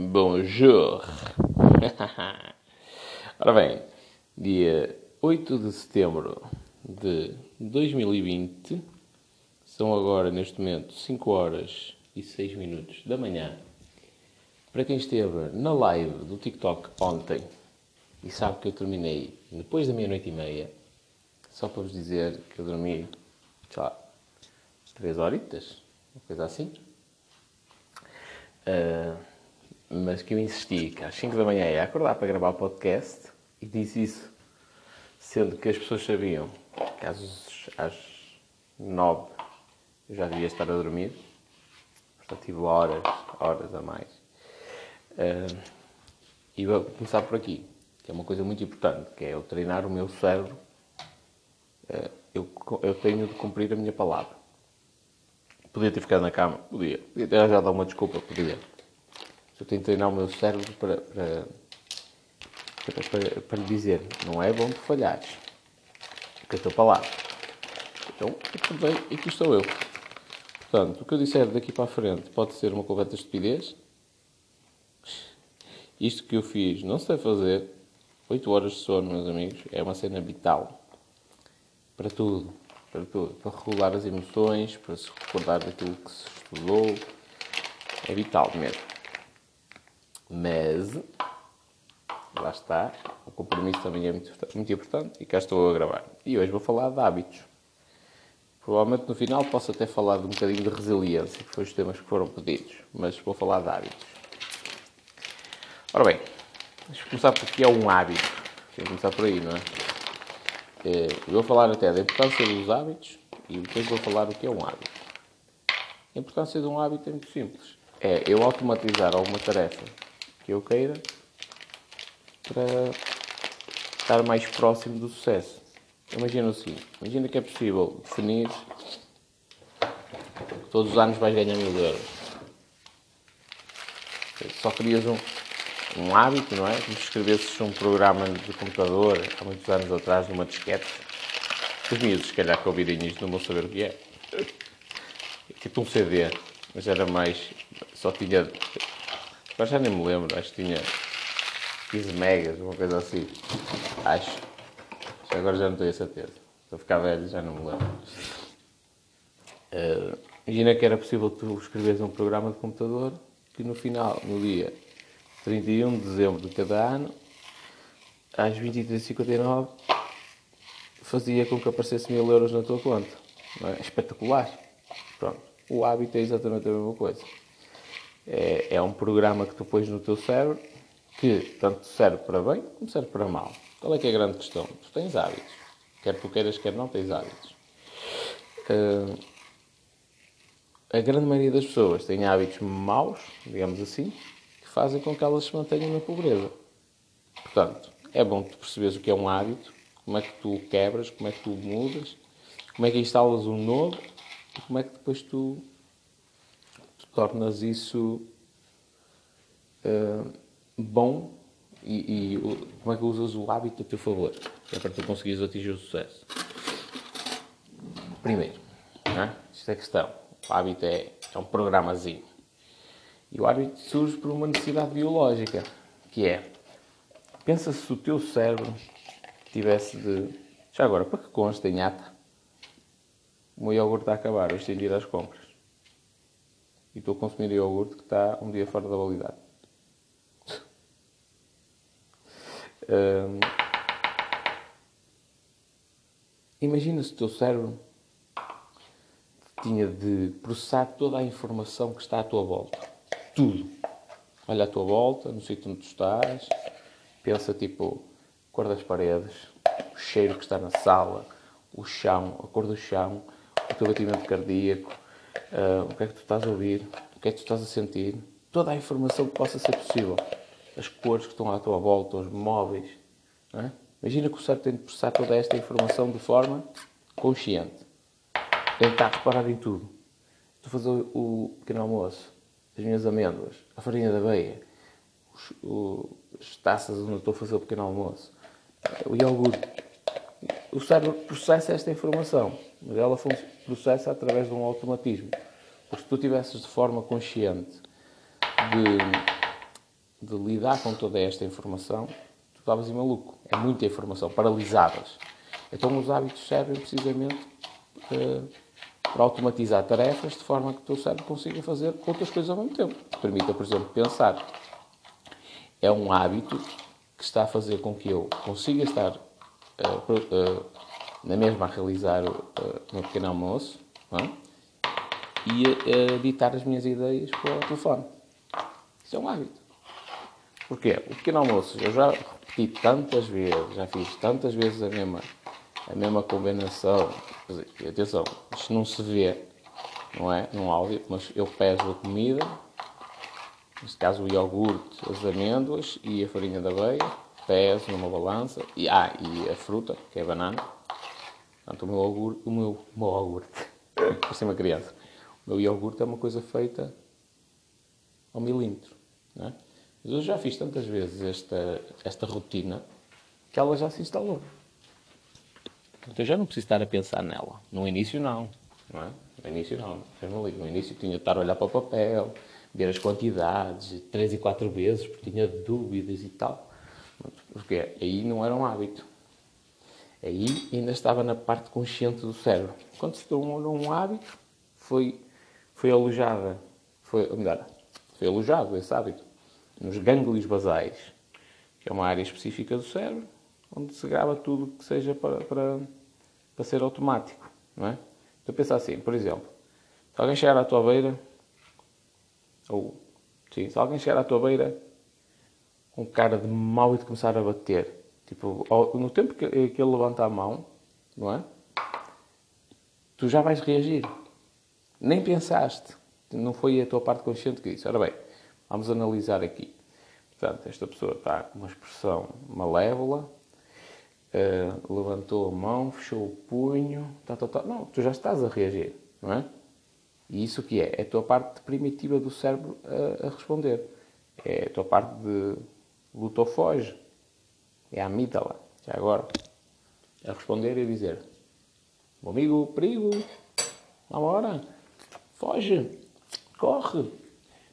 Bonjour! Ora bem, dia 8 de setembro de 2020, são agora neste momento 5 horas e 6 minutos da manhã. Para quem esteve na live do TikTok ontem e sabe que eu terminei depois da meia-noite e meia, só para vos dizer que eu dormi, sei lá, 3 horitas, uma coisa assim. Uh, mas que eu insisti que às 5 da manhã ia acordar para gravar o podcast e disse isso, sendo que as pessoas sabiam que às, às 9 eu já devia estar a dormir, portanto tive horas, horas a mais. Uh, e vou começar por aqui, que é uma coisa muito importante, que é eu treinar o meu cérebro. Uh, eu, eu tenho de cumprir a minha palavra. Podia ter ficado na cama, podia. Podia ter já dar uma desculpa, podia eu tenho que treinar o meu cérebro para, para, para, para, para lhe dizer: não é bom tu falhares. Que a tua palavra. Então, também, aqui estou eu. Portanto, o que eu disser daqui para a frente pode ser uma completa estupidez. Isto que eu fiz não sei fazer. 8 horas de sono, meus amigos, é uma cena vital. Para tudo. Para tudo. Para regular as emoções, para se recordar daquilo que se estudou. É vital mesmo. Mas, lá está, o compromisso também é muito, muito importante e cá estou a gravar. E hoje vou falar de hábitos. Provavelmente no final posso até falar de um bocadinho de resiliência, que foi os temas que foram pedidos, mas vou falar de hábitos. Ora bem, eu começar por que é um hábito. Vou começar por aí, não é? Eh, eu vou falar até da importância dos hábitos e depois vou falar o que é um hábito. A importância de um hábito é muito simples. É eu automatizar alguma tarefa que eu queira para estar mais próximo do sucesso. Imagina seguinte, imagina que é possível definir que todos os anos vais ganhar mil euros. Só querias um, um hábito, não é? Como se escrevesses um programa de computador há muitos anos atrás numa disquete. Os miúdos, se calhar, que ouvirem isto não vão saber o que é. Tipo um CD, mas era mais. só tinha Agora já nem me lembro, acho que tinha 15 megas, uma coisa assim. Acho. Agora já não tenho a certeza. Estou a ficar velho, já não me lembro. Uh, imagina que era possível tu escreveres um programa de computador que no final, no dia 31 de dezembro de cada ano, às 23h59, fazia com que aparecesse mil euros na tua conta. É? Espetacular. Pronto. O hábito é exatamente a mesma coisa. É, é um programa que tu pões no teu cérebro que tanto serve para bem como serve para mal. Qual é que é a grande questão? Tu tens hábitos. Quer tu queiras, quer não, tens hábitos. Uh, a grande maioria das pessoas tem hábitos maus, digamos assim, que fazem com que elas se mantenham na pobreza. Portanto, é bom tu perceberes o que é um hábito, como é que tu o quebras, como é que tu o mudas, como é que instalas um novo e como é que depois tu tornas isso uh, bom e, e, como é que usas o hábito a teu favor, é para tu conseguires atingir o sucesso. Primeiro, é? isto é questão. O hábito é, é um programazinho. E o hábito surge por uma necessidade biológica, que é, pensa se o teu cérebro tivesse de... Já agora, para que consta em ata? O meu iogurte a acabar, hoje tenho de ir às compras e estou a consumir iogurte que está um dia fora da validade. imagina se o teu cérebro tinha de processar toda a informação que está à tua volta. Tudo. Olha à tua volta, no sítio onde tu estás, pensa tipo cor das paredes, o cheiro que está na sala, o chão, a cor do chão, o teu batimento cardíaco, uh, o que é que tu estás a ouvir, o que é que tu estás a sentir, toda a informação que possa ser possível, as cores que estão à tua volta, os móveis. É? Imagina que o cérebro tem de processar toda esta informação de forma consciente. Tentar reparar em tudo. Estou a fazer o pequeno almoço, as minhas amêndoas, a farinha da aveia, os, o, as taças onde estou a fazer o pequeno almoço, o iogurte. O cérebro processa esta informação, mas ela processa através de um automatismo. Porque se tu tivesses de forma consciente de de lidar com toda esta informação, tu estavas maluco. É muita informação, paralisavas. Então os hábitos servem precisamente uh, para automatizar tarefas de forma que o teu cérebro consiga fazer outras coisas ao mesmo tempo. Permita, por exemplo, pensar. É um hábito que está a fazer com que eu consiga estar uh, uh, na mesma a realizar o meu pequeno almoço é? e a ditar as minhas ideias para o telefone. Isso é um hábito. Porquê? O pequeno almoço, eu já repeti tantas vezes, já fiz tantas vezes a mesma, a mesma combinação. E atenção, isto não se vê, não é? Num áudio, mas eu peso a comida, neste caso o iogurte, as amêndoas e a farinha da aveia, peso numa balança, e, ah, e a fruta, que é a banana. Portanto, o meu iogurte, o meu, o meu iogurte, parece uma criança, o meu iogurte é uma coisa feita ao milímetro, não é? Mas eu já fiz tantas vezes esta, esta rotina que ela já se instalou. Portanto, eu já não preciso estar a pensar nela. No início, não. não é? No início, não. No início, tinha de estar a olhar para o papel, ver as quantidades, três e quatro vezes, porque tinha dúvidas e tal. Porque aí não era um hábito. Aí ainda estava na parte consciente do cérebro. Quando se tornou um hábito, foi, foi alojada, foi, melhor, foi alojado esse hábito nos gânglios basais, que é uma área específica do cérebro, onde se grava tudo que seja para, para, para ser automático, não é? Então pensa assim, por exemplo, se alguém chegar à tua beira, ou, sim, se alguém chegar à tua beira com cara de mau e de começar a bater, tipo, no tempo que, que ele levanta a mão, não é? Tu já vais reagir. Nem pensaste. Não foi a tua parte consciente que disse. Ora bem, Vamos analisar aqui. Portanto, esta pessoa está com uma expressão malévola, uh, levantou a mão, fechou o punho, tá, tá, tá. não, tu já estás a reagir, não é? E isso que é? É a tua parte primitiva do cérebro a, a responder. É a tua parte de luta ou foge. É a amígdala, já agora. A responder e a dizer: Meu amigo, perigo, na hora, foge, corre,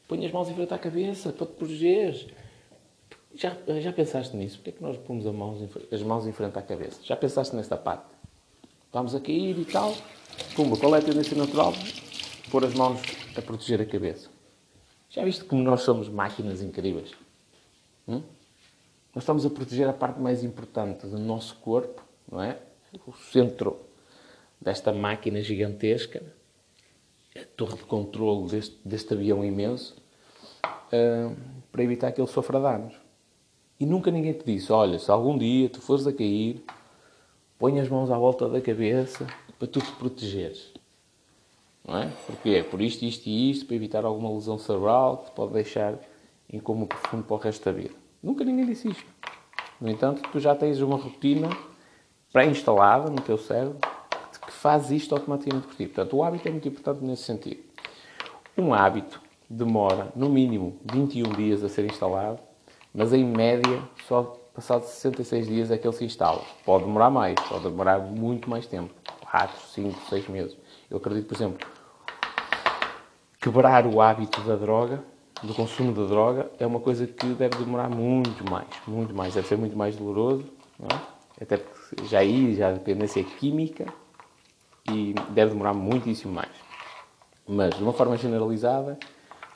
Põe as mãos em frente à cabeça para te proteger. Já, já pensaste nisso? Porquê é que nós pomos mãos em, as mãos em frente à cabeça? Já pensaste nesta parte? Vamos a cair e tal. Pumba, qual é a tendência natural? Pôr as mãos a proteger a cabeça. Já viste como nós somos máquinas incríveis? Hum? Nós estamos a proteger a parte mais importante do nosso corpo, não é? O centro desta máquina gigantesca a torre de controle deste, deste avião imenso uh, para evitar que ele sofra danos. E nunca ninguém te disse: olha, se algum dia tu fores a cair, põe as mãos à volta da cabeça para tu te protegeres. Não é? Porque é por isto, isto e isto, para evitar alguma lesão cerebral que te pode deixar em como profundo para o resto da vida. Nunca ninguém disse isto. No entanto, tu já tens uma rotina pré-instalada no teu cérebro faz isto automaticamente por ti. Portanto, o hábito é muito importante nesse sentido. Um hábito demora, no mínimo, 21 dias a ser instalado, mas em média, só passados 66 dias é que ele se instala. Pode demorar mais, pode demorar muito mais tempo 4, 5, 6 meses. Eu acredito, por exemplo, quebrar o hábito da droga, do consumo de droga, é uma coisa que deve demorar muito mais, muito mais. Deve ser muito mais doloroso, é? até porque já aí já a dependência química e deve demorar muitíssimo mais. Mas, de uma forma generalizada,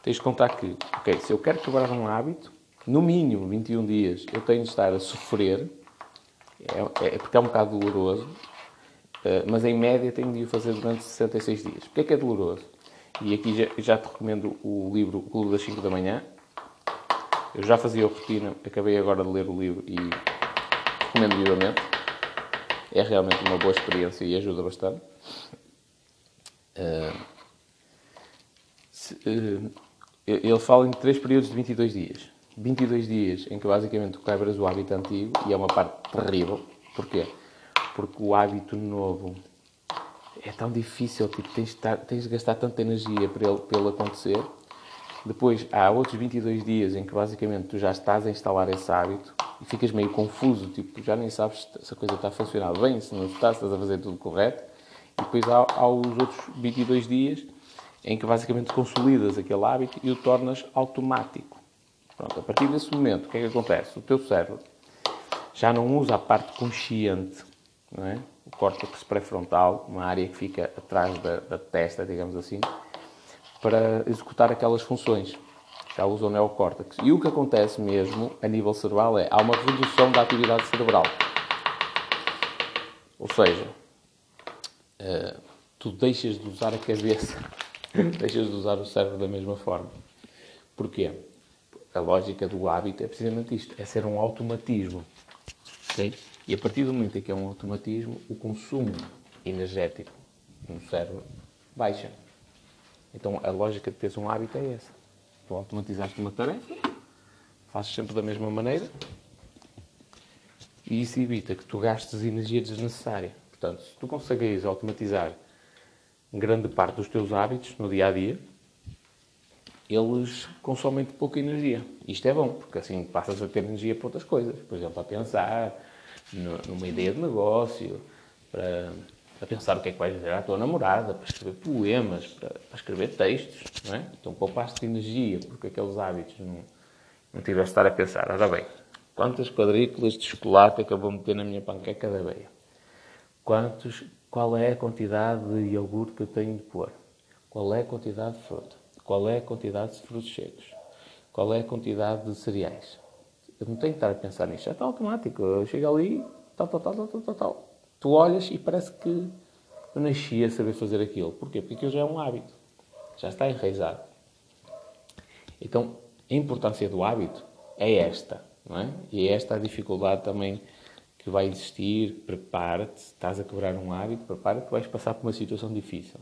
tens de contar que, ok, se eu quero quebrar um hábito, no mínimo 21 dias eu tenho de estar a sofrer, é, é porque é um bocado doloroso, uh, mas em média tenho de o fazer durante 66 dias. Porquê é que é doloroso? E aqui já, já te recomendo o livro O Clube das 5 da Manhã. Eu já fazia a rotina, acabei agora de ler o livro e recomendo vivamente. É realmente uma boa experiência e ajuda bastante. Uh, se, uh, ele fala em três períodos de 22 dias. 22 dias em que basicamente tu quebras o hábito antigo e é uma parte terrível. Porquê? Porque o hábito novo é tão difícil, tipo, tens, de estar, tens de gastar tanta energia para ele, para ele acontecer. Depois há outros 22 dias em que basicamente tu já estás a instalar esse hábito e ficas meio confuso, tipo, já nem sabes se a coisa está a funcionar bem, se não está, se estás a fazer tudo correto. E depois há, há os outros 22 dias em que basicamente consolidas aquele hábito e o tornas automático. Pronto, a partir desse momento, o que é que acontece? O teu cérebro já não usa a parte consciente, não é? O córtex pré-frontal, uma área que fica atrás da, da, testa, digamos assim, para executar aquelas funções. Já usa o neocórtex. E o que acontece mesmo a nível cerebral é há uma redução da atividade cerebral. Ou seja, uh, tu deixas de usar a cabeça, deixas de usar o cérebro da mesma forma. Porquê? A lógica do hábito é precisamente isto, é ser um automatismo. Okay? E a partir do momento em que é um automatismo, o consumo energético no cérebro baixa. Então a lógica de teres um hábito é essa. Tu automatizaste uma tarefa, fazes sempre da mesma maneira e isso evita que tu gastes energia desnecessária. Portanto, se tu conseguires automatizar grande parte dos teus hábitos no dia a dia, eles consomem pouca energia. Isto é bom, porque assim passas a ter energia para outras coisas. Por exemplo, a pensar, numa ideia de negócio, para, para, pensar o que é que vais dizer à tua namorada, para escrever poemas, para, para escrever textos, não é? Então poupaste energia, porque aqueles hábitos não, não tiveste de estar a pensar. Ora bem, quantas quadrículas de chocolate é que eu vou meter na minha panqueca da beia? Quantos, qual é a quantidade de iogurte que eu tenho de pôr? Qual é a quantidade de fruta? Qual é a quantidade de frutos secos? Qual é a quantidade de cereais? Eu não tenho que estar a pensar nisto. Já está automático. Eu chego ali, tal, tal, tal, tal, tal, tal. Tu olhas e parece que eu nasci a saber fazer aquilo. Porquê? Porque aquilo já é um hábito. Já está enraizado. Então, a importância do hábito é esta, não é? E é esta a dificuldade também que vai existir. Prepara-te. Estás a quebrar um hábito, prepara-te, vais passar por uma situação difícil.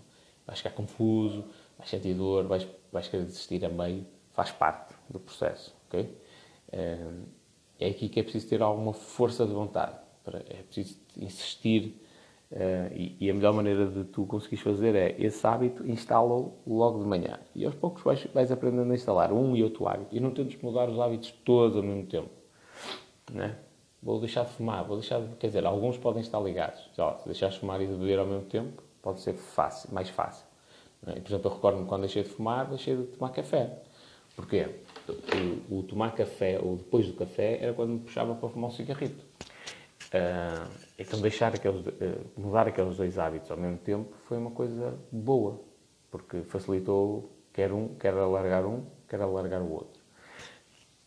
Vais ficar confuso, vais sentir dor, vais, vais querer desistir a meio. Faz parte do processo, ok? É aqui que é preciso ter alguma força de vontade. É preciso insistir Uh, e, a melhor maneira de tu conseguires fazer é esse hábito, instala-o logo de manhã. E aos poucos vais, vais, aprendendo a instalar um e outro hábito. E não tentes mudar os hábitos todos ao mesmo tempo. Né? Vou deixar de fumar, vou deixar de. Quer dizer, alguns podem estar ligados. Já, se deixares de fumar e de beber ao mesmo tempo, pode ser fácil, mais fácil. Né? Por exemplo, eu recordo-me quando deixei de fumar, deixei de tomar café. Porquê? O, o, tomar café ou depois do café era quando me puxava para fumar um cigarrito. Uh, então deixar aqueles, uh, mudar aqueles dois hábitos ao mesmo tempo foi uma coisa boa, porque facilitou quer um, quer alargar um, quer alargar o outro.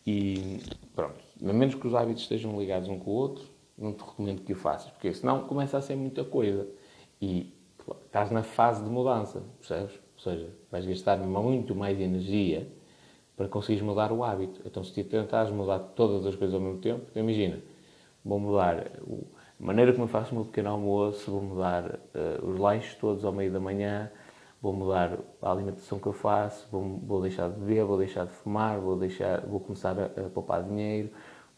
E pronto, a menos que os hábitos estejam ligados um com o outro, não te recomendo que o faças, porque senão começa a ser muita coisa. E estás na fase de mudança, percebes? Ou seja, vais gastar muito mais energia para conseguires mudar o hábito. Então, se tentares mudar todas as coisas ao mesmo tempo, imagina, vou mudar a maneira como eu faço o meu pequeno almoço, vou mudar uh, os lanches todos ao meio da manhã, vou mudar a alimentação que eu faço, vou, vou deixar de beber, vou deixar de fumar, vou, deixar, vou começar a, a poupar dinheiro,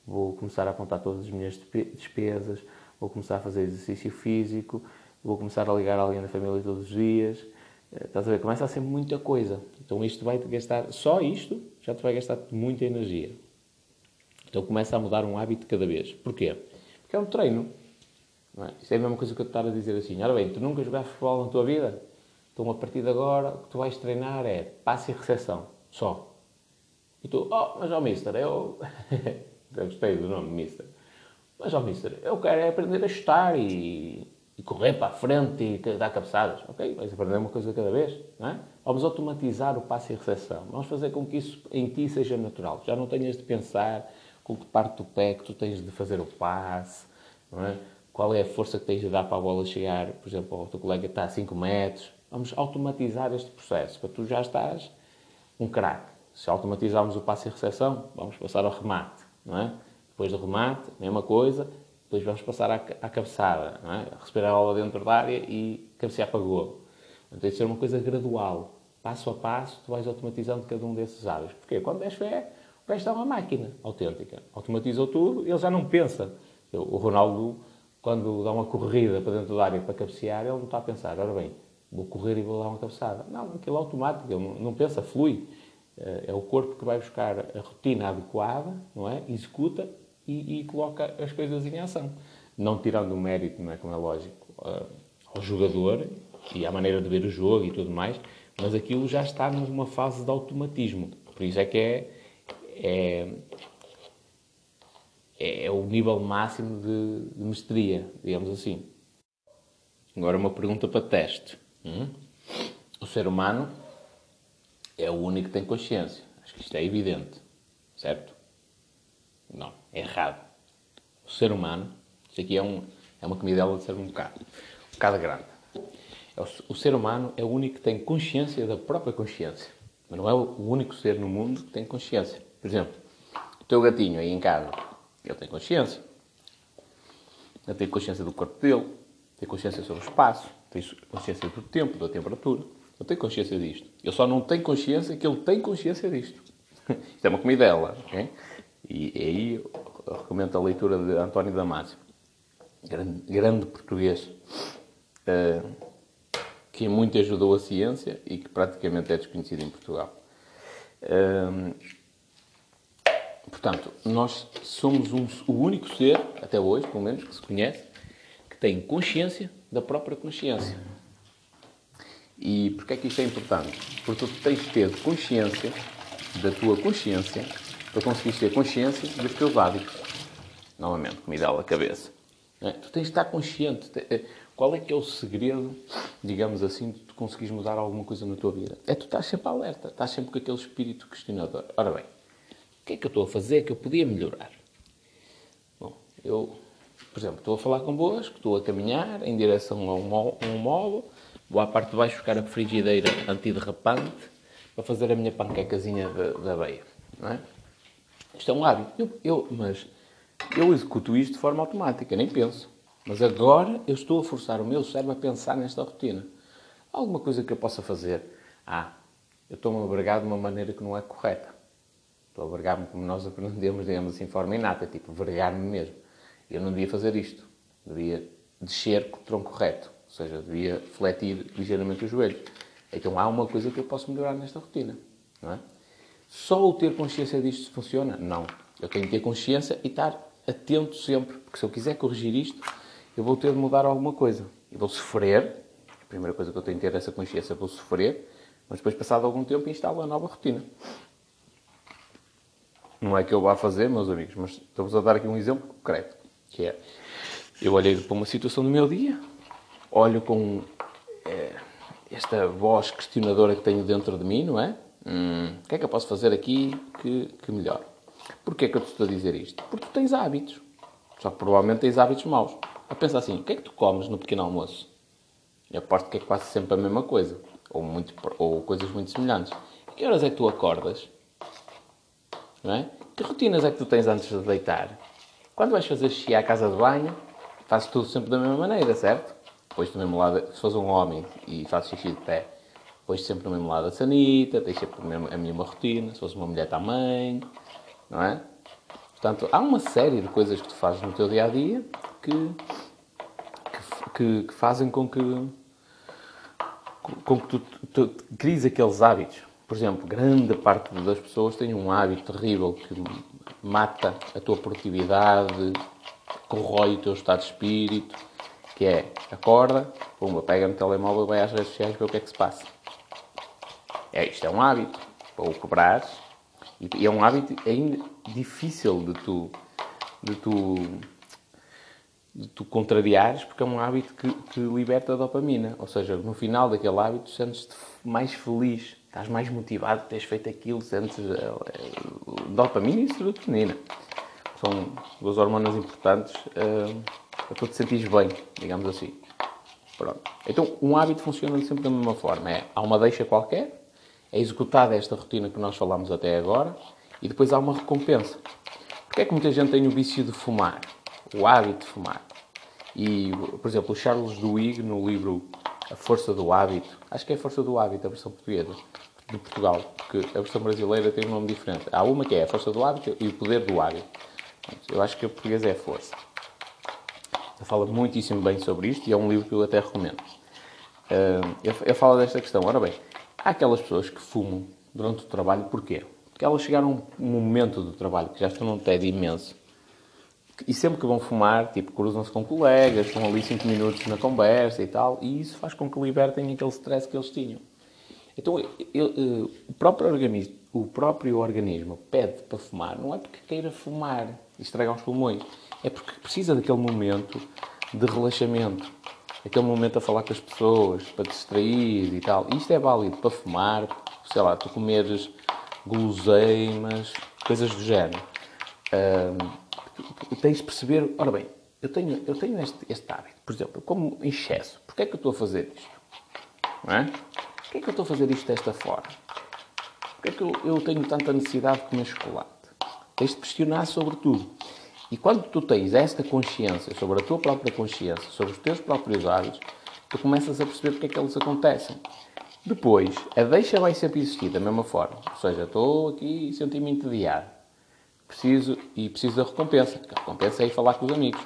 vou começar a apontar todas as minhas despesas, vou começar a fazer exercício físico, vou começar a ligar alguém da família todos os dias. Eh, estás a ver? Começa a ser muita coisa. Então isto vai-te gastar, só isto já te vai gastar muita energia. Então começa a mudar um hábito cada vez. Porquê? Porque é um treino. Não é? Isso é a mesma coisa que eu te estava a dizer assim. Ora bem, tu nunca jogaste futebol na tua vida? Então a partir de agora o que tu vais treinar é passe e recepção. Só. E tu, oh, mas ó oh, mister, eu... eu gostei do nome mister. Mas ó oh, mister, eu quero é aprender a chutar e e correr para a frente e dar cabeçadas. Ok, vais aprender uma coisa cada vez. Não é? Vamos automatizar o passe e recepção. Vamos fazer com que isso em ti seja natural. Já não tenhas de pensar com que parte do pé que tu tens de fazer o passe. Não é? Qual é a força que tens de dar para a bola chegar, por exemplo, ao teu colega está a 5 metros. Vamos automatizar este processo, para tu já estás um craque. Se automatizarmos o passe e recepção, vamos passar ao remate. Não é? Depois do remate, mesma coisa, depois vamos passar à, à cabeçada, é? receber a bola dentro da área e cabecear para golo. Então, tem de ser uma coisa gradual. Passo a passo, tu vais automatizando cada um desses hábitos. Porque quando és fé, o gajo está uma máquina autêntica. Automatizou tudo, ele já não pensa. O Ronaldo, quando dá uma corrida para dentro da área para cabecear, ele não está a pensar, ora bem, vou correr e vou dar uma cabeçada. Não, aquilo é automático, ele não pensa, flui. Eh, é o corpo que vai buscar a rotina adequada, não é? Executa e, e, coloca as coisas em ação. Não tirando o mérito, não é como é lógico, uh, ao jogador e à maneira de ver o jogo e tudo mais, mas aquilo já está numa fase de automatismo. Por isso é que é, é, é, é o nível máximo de, de mestria, digamos assim. Agora uma pergunta para teste. Hum? O ser humano é o único que tem consciência. Acho que isto é evidente. Certo? Não, é errado. O ser humano, isto aqui é, um, é uma comidela de ser um bocado, um bocado grande. É o, ser humano é o único que tem consciência da própria consciência. Mas não é o único ser no mundo que tem consciência. Por exemplo, o teu gatinho aí em casa, ele tem consciência. Ele tem consciência do corpo dele, tem consciência sobre o espaço, tem consciência do tempo, da temperatura. Ele tem consciência disto. Ele só não tem consciência que ele tem consciência disto. Isto é uma comidela. Okay? E, aí recomendo a leitura de António Damasio, grande, grande português, uh, que muito ajudou a ciência e que praticamente é desconhecido em Portugal. Uh, Portanto, nós somos um, o único ser, até hoje, pelo menos, que se conhece, que tem consciência da própria consciência. E porquê é que isto é importante? Porque tu tens de ter consciência da tua consciência para conseguires ter consciência dos teus hábitos. Novamente, que me dá a cabeça. É? Tu tens de estar consciente. Eh, qual é que é o segredo, digamos assim, de tu conseguires mudar alguma coisa na tua vida? É tu estás sempre alerta, estás sempre com aquele espírito questionador. Ora bem, o que é que eu estou a fazer que eu podia melhorar? Bom, eu, por exemplo, estou a falar convosco, estou a caminhar em direção a um, móvel, vou à parte de baixo buscar a frigideira antiderrapante para fazer a minha panquecazinha de, de aveia, não é? Isto é um hábito. Eu, eu, mas eu executo isto de forma automática, nem penso. Mas agora eu estou a forçar o meu cérebro a pensar nesta rotina. Há alguma coisa que eu possa fazer? Ah, eu estou-me a bregar de uma maneira que não é correta. Estou a vergar-me como nós aprendemos, digamos assim, de forma inata, tipo, vergar-me mesmo. Eu não devia fazer isto. Devia descer com o tronco reto, ou seja, devia fletir ligeiramente o joelho. Então há uma coisa que eu posso melhorar nesta rotina, não é? Só o ter consciência disto funciona? Não. Eu tenho que ter consciência e estar atento sempre, porque se eu quiser corrigir isto, eu vou ter de mudar alguma coisa. E vou sofrer, a primeira coisa que eu tenho que ter essa consciência, vou sofrer, mas depois, passado algum tempo, instalo a nova rotina. Não é que eu vá fazer, meus amigos, mas estou-vos a dar aqui um exemplo concreto, que é, eu olhei para uma situação do meu dia, olho com é, esta voz questionadora que tenho dentro de mim, não é? Hum, o que é que eu posso fazer aqui que, que melhor? Porquê é que eu te estou a dizer isto? Porque tu tens hábitos. Só que provavelmente tens hábitos maus. A pensar assim, o que é que tu comes no pequeno almoço? Eu aposto que é quase sempre a mesma coisa. Ou, muito, ou coisas muito semelhantes. Que horas é que tu acordas? Não é? Que rotinas é que tu tens antes de deitar? Quando vais fazer xixi à casa de banho, fazes tudo sempre da mesma maneira, certo? Depois do mesmo lado, se fores um homem e fazes xixi de pé, depois sempre no mesmo lado a sanita, tens sempre a mesma rotina, se fores uma mulher também, não é? Portanto, há uma série de coisas que tu fazes no teu dia a dia que, que, que fazem com que, com que tu, tu, tu aqueles hábitos. Por exemplo, grande parte das pessoas tem um hábito terrível que mata a tua produtividade, corrói o teu estado de espírito, que é acorda, pumba, pega no telemóvel, vai às redes sociais ver o que é que se passa. É, isto é um hábito, para o quebrares, e é um hábito ainda difícil de tu, de tu, de tu contrariares, porque é um hábito que, que liberta dopamina. Ou seja, no final daquele hábito, sentes-te mais feliz estás mais motivado, tens feito aquilo, sentes uh, dopamina e serotonina. São duas hormonas importantes uh, para tu te sentires bem, digamos assim. Pronto. Então, um hábito funciona sempre da mesma forma. É, há uma deixa qualquer, é executada esta rotina que nós falamos até agora, e depois há uma recompensa. Porquê é que muita gente tem o vício de fumar? O hábito de fumar. E, por exemplo, o Charles Duhigg, no livro A Força do Hábito, acho que é A Força do Hábito, a versão portuguesa, de Portugal, porque a versão brasileira tem um nome diferente. Há uma que é a força do hábito e o poder do hábito. Eu acho que a portuguesa é a força. Ele fala muitíssimo bem sobre isto e é um livro que eu até recomendo. Ele fala desta questão. Ora bem, há aquelas pessoas que fumam durante o trabalho, porquê? Porque elas chegaram a um momento do trabalho que já estão num tédio imenso e sempre que vão fumar, tipo, cruzam-se com colegas, estão ali 5 minutos na conversa e tal, e isso faz com que libertem aquele stress que eles tinham. Então, eu, eu, o próprio organismo, o próprio organismo pede para fumar, não é porque queira fumar e estragar os pulmões, é porque precisa daquele momento de relaxamento, aquele momento a falar com as pessoas, para distrair e tal. Isto é válido para fumar, sei lá, tu comeres guloseimas, coisas do género. Uh, tens de perceber, ora bem, eu tenho, eu tenho este, este hábito, por exemplo, como em excesso. Porquê é que eu estou a fazer isto? Não é? Porquê é que eu estou a fazer isto desta forma? Porquê é que eu, eu tenho tanta necessidade de comer chocolate? Tens de questionar sobre tudo. E quando tu tens esta consciência sobre a tua própria consciência, sobre os teus próprios hábitos, tu começas a perceber porque é que eles acontecem. Depois, a deixa vai sempre existir da mesma forma. Ou seja, estou aqui e senti-me entediado. Preciso, e preciso da recompensa. A recompensa é ir falar com os amigos.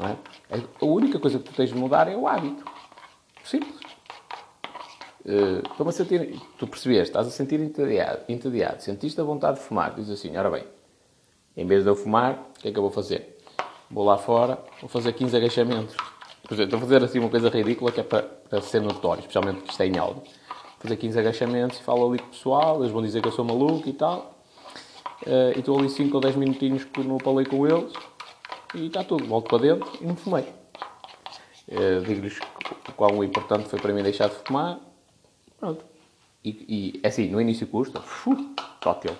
É? A única coisa que tu tens de mudar é o hábito. Simples. Uh, a sentir, tu percebeste, estás a sentir entediado, entediado, sentiste a vontade de fumar, diz assim, ora bem, em vez de eu fumar, o que é que eu vou fazer? Vou lá fora, vou fazer 15 agachamentos. Estou a fazer assim uma coisa ridícula que é para, para ser notório, especialmente porque isto é em áudio. Fazer 15 agachamentos e falo ali com o pessoal, eles vão dizer que eu sou maluco e tal. Uh, e estou ali 5 ou 10 minutinhos no palei com eles e está tudo. Volto para dentro e não fumei. Uh, Digo-lhes o quão importante foi para mim deixar de fumar. Pronto. E, e é assim, no início custa. Tótil.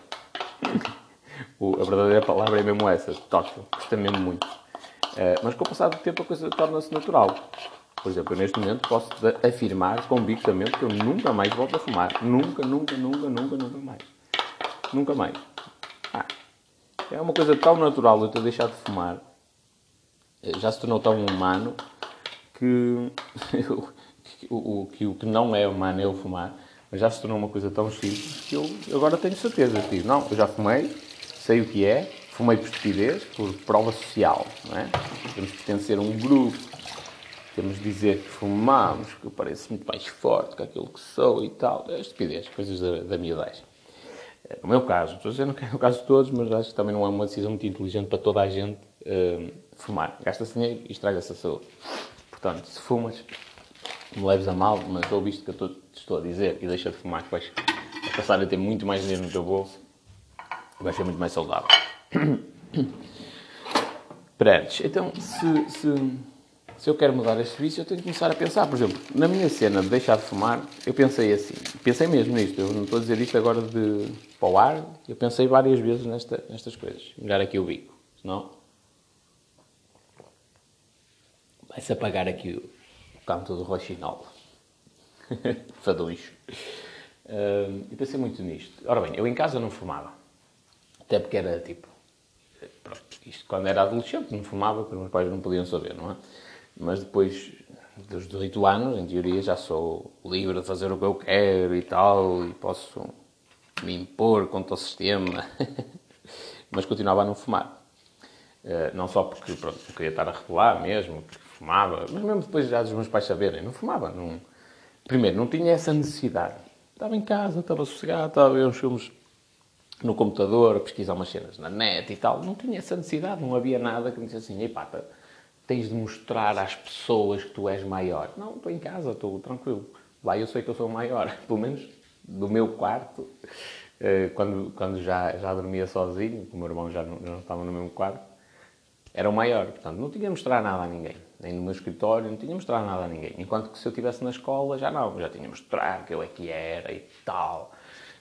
A verdadeira palavra é mesmo essa, tótil. Custa mesmo muito. Uh, mas com o passar do tempo a coisa torna-se natural. Por exemplo, eu neste momento posso afirmar convictamente que eu nunca mais volto a fumar. Nunca, nunca, nunca, nunca, nunca mais. Nunca mais. Ah, é uma coisa tão natural eu ter deixado de fumar já se tornou tão humano que o, que o que não é humano é o fumar, mas já se tornou uma coisa tão simples que eu, agora tenho certeza. Digo, não, eu já fumei, sei o que é, fumei por estupidez, por prova social, não é? Temos que pertencer a um grupo, temos de dizer que fumamos, que eu pareço muito mais forte que aquilo que sou e tal. É estupidez, coisas da, da miudagem. É, no meu caso, estou dizendo que é o caso de todos, mas acho que também não é uma decisão muito inteligente para toda a gente uh, fumar. Gasta-se dinheiro e estraga-se a saúde. Portanto, se fumas, me leves a mal, mas ouve isto que eu te estou a dizer e deixa de fumar, que vais passar a ter muito mais dinheiro no teu bolso vais ser muito mais saudável. Predes, então, se, se, se eu quero mudar este vício, eu tenho que começar a pensar. Por exemplo, na minha cena de deixar de fumar, eu pensei assim, pensei mesmo nisto, eu não estou a dizer isto agora de para o ar, eu pensei várias vezes nesta, nestas coisas. Melhor aqui o bico, senão vai-se apagar aqui o canto do roxinol. Faduncho. Uh, e pensei muito nisto. Ora bem, eu em casa não fumava. Até porque era tipo. Pronto, isto quando era adolescente não fumava, porque meus pais não podiam saber, não é? Mas depois dos 18 anos, em teoria, já sou livre de fazer o que eu quero e tal, e posso me impor contra o sistema. Mas continuava a não fumar. Uh, não só porque pronto, não queria estar a revelar mesmo, porque fumava, mas mesmo depois já dos meus pais saberem, não fumava. Não... Primeiro, não tinha essa necessidade. Estava em casa, estava sossegado, estava a ver uns filmes no computador, a pesquisar umas cenas na net e tal. Não tinha essa necessidade, não havia nada que me dissesse assim, epá, tens de mostrar às pessoas que tu és maior. Não, estou em casa, estou tranquilo. Lá eu sei que eu sou maior, pelo menos do meu quarto, eh, quando, quando já, já dormia sozinho, o meu irmão já não, já não estava no mesmo quarto, era o maior. Portanto, não tinha de mostrar nada a ninguém nem no meu escritório, não tinha mostrado nada a ninguém. Enquanto que se eu estivesse na escola, já não, já tinha mostrado que eu é que era e tal,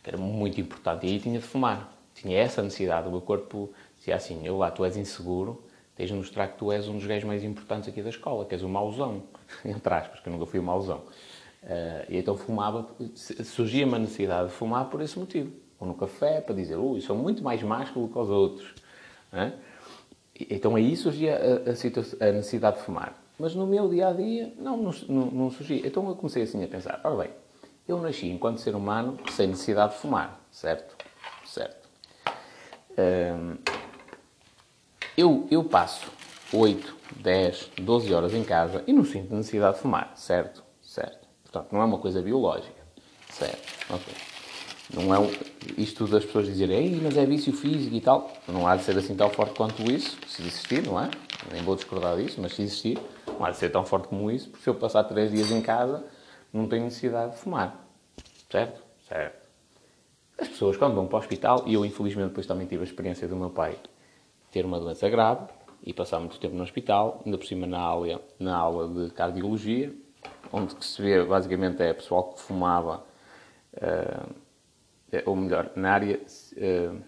que era muito importante. E aí tinha de fumar. Tinha essa necessidade. O meu corpo dizia assim: eu lá, tu és inseguro, tens de mostrar que tu és um dos gajos mais importantes aqui da escola, que és o mauzão. Entre aspas, que eu nunca fui o mauzão. Uh, e então fumava, surgia-me a necessidade de fumar por esse motivo. Ou no café, para dizer, ui, sou muito mais másculo que os outros. Uh, então aí surgia a, a, a, necessidade de fumar. Mas no meu dia a dia, não, não, não, surgia. Então eu comecei assim a pensar: ora bem, eu nasci enquanto ser humano sem necessidade de fumar, certo? Certo. Hum, eu, eu passo 8, 10, 12 horas em casa e não sinto necessidade de fumar, certo? Certo. Portanto, não é uma coisa biológica, certo? Ok. Não é isto das pessoas dizerem, Ei, mas é vício físico e tal. Não há de ser assim tão forte quanto isso, se existir, não é? Nem vou discordar disso, mas se existir, não há de ser tão forte como isso, porque se eu passar três dias em casa, não tenho necessidade de fumar. Certo? Certo. As pessoas, quando vão para o hospital, e eu infelizmente depois também tive a experiência do meu pai ter uma doença grave e passar muito tempo no hospital, ainda por cima na aula, na aula de cardiologia, onde que se vê basicamente é pessoal que fumava, uh, ou melhor, na área uh,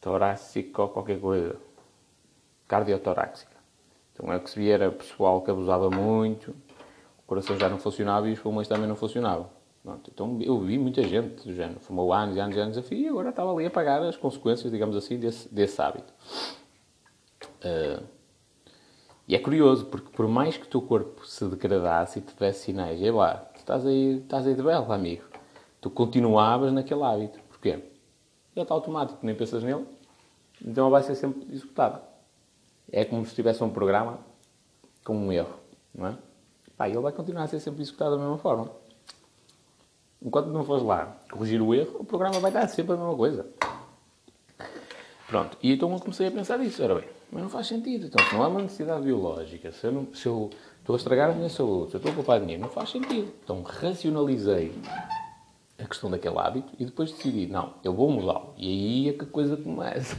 torácica ou qualquer coisa, cardiotorácica. Então é o que se via era pessoal que abusava muito, coração já não funcionava e os pulmões também não funcionavam. Pronto, então eu vi muita gente do género, fumou anos e anos e anos a fio e agora estava ali a pagar as consequências, digamos assim, desse, desse hábito. Uh, e é curioso, porque por mais que o teu corpo se degradasse e te desse sinais, e lá, tu estás aí, estás aí de belo, amigo. Tu continuavas naquele hábito. Porquê? Já está automático, nem pensas nele, então vai ser sempre executado. É como se tivesse um programa com um erro, não é? Pá, ele vai continuar a ser sempre executado da mesma forma. Enquanto não fores lá corrigir o erro, o programa vai dar sempre a mesma coisa. Pronto, e então eu comecei a pensar nisso. Ora bem, mas não faz sentido. Então, se não há uma necessidade biológica, se eu, não, se eu estou a estragar a minha saúde, se eu estou a poupar dinheiro, não faz sentido. Então, racionalizei a questão daquele hábito e depois decidi, não, eu vou mudá-lo. E aí é que a coisa começa.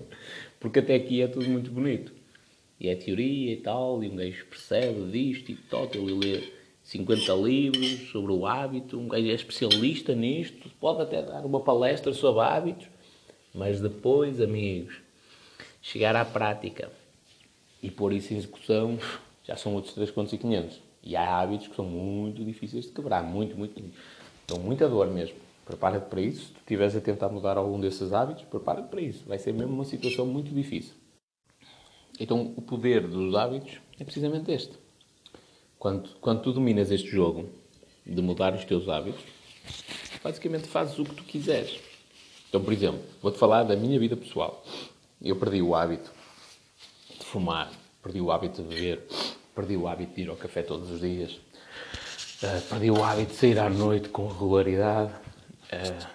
Porque até aqui é tudo muito bonito. E é teoria e tal, e um gajo percebe disto e tal, ele lê 50 livros sobre o hábito, um gajo é especialista nisto, pode até dar uma palestra sobre hábitos, mas depois, amigos, chegar à prática e pôr isso em execução, já são outros 3 contos e 500. E há hábitos que são muito difíceis de quebrar, muito, muito, dão muita dor mesmo. Prepara-te para isso. Se tu estiveres a tentar mudar algum desses hábitos, prepara-te para isso. Vai ser mesmo uma situação muito difícil. Então, o poder dos hábitos é precisamente este. Quando, quando tu dominas este jogo de mudar os teus hábitos, basicamente fazes o que tu quiseres. Então, por exemplo, vou-te falar da minha vida pessoal. Eu perdi o hábito de fumar, perdi o hábito de beber, perdi o hábito de ir ao café todos os dias, uh, perdi o hábito de sair à noite com regularidade, uh,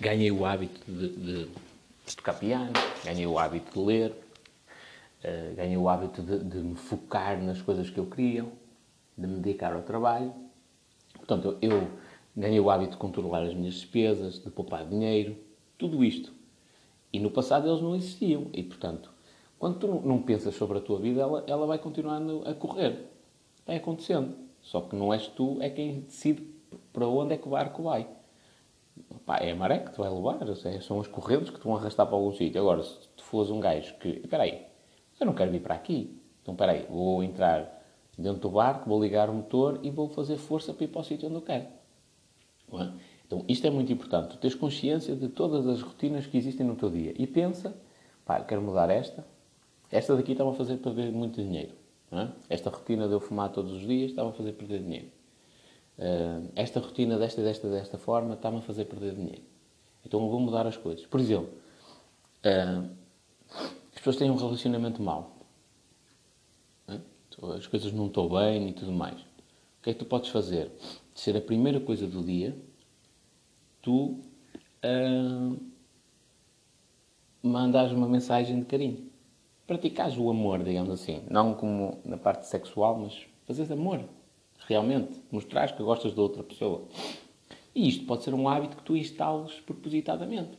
ganhei o hábito de, de, de, tocar piano, ganhei o hábito de ler, uh, ganhei o hábito de, de me focar nas coisas que eu queria, de me dedicar ao trabalho. Portanto, eu ganhei o hábito de controlar as minhas despesas, de poupar dinheiro, tudo isto e no passado eles não existiam. E, portanto, quando tu não pensas sobre a tua vida, ela, ela vai continuando a correr. Vai acontecendo. Só que não és tu, é quem decide para onde é que o barco vai. Pá, é a maré que te vai levar. São as correntes que te vão arrastar para algum sítio. Agora, se tu fores um gajo que... Espera aí, eu não quero vir para aqui. Então, espera aí, vou entrar dentro do barco, vou ligar o motor e vou fazer força para ir para o sítio onde eu quero. É? Então, isto é muito importante. Tu tens consciência de todas as rotinas que existem no teu dia e pensa, pá, quero mudar esta. Esta daqui está-me a fazer perder muito dinheiro. É? Esta rotina de eu fumar todos os dias está-me a fazer perder dinheiro. Uh, esta rotina desta, desta, desta forma está-me a fazer perder dinheiro. Então eu vou mudar as coisas. Por exemplo, uh, pessoas têm um relacionamento mau. As coisas não estão bem e tudo mais. O que é que tu podes fazer? Ser a primeira coisa do dia tu uh, mandares uma mensagem de carinho. Praticares o amor, digamos assim. Não como na parte sexual, mas fazeres amor. Realmente. Mostrares que gostas de outra pessoa. E isto pode ser um hábito que tu instales propositadamente.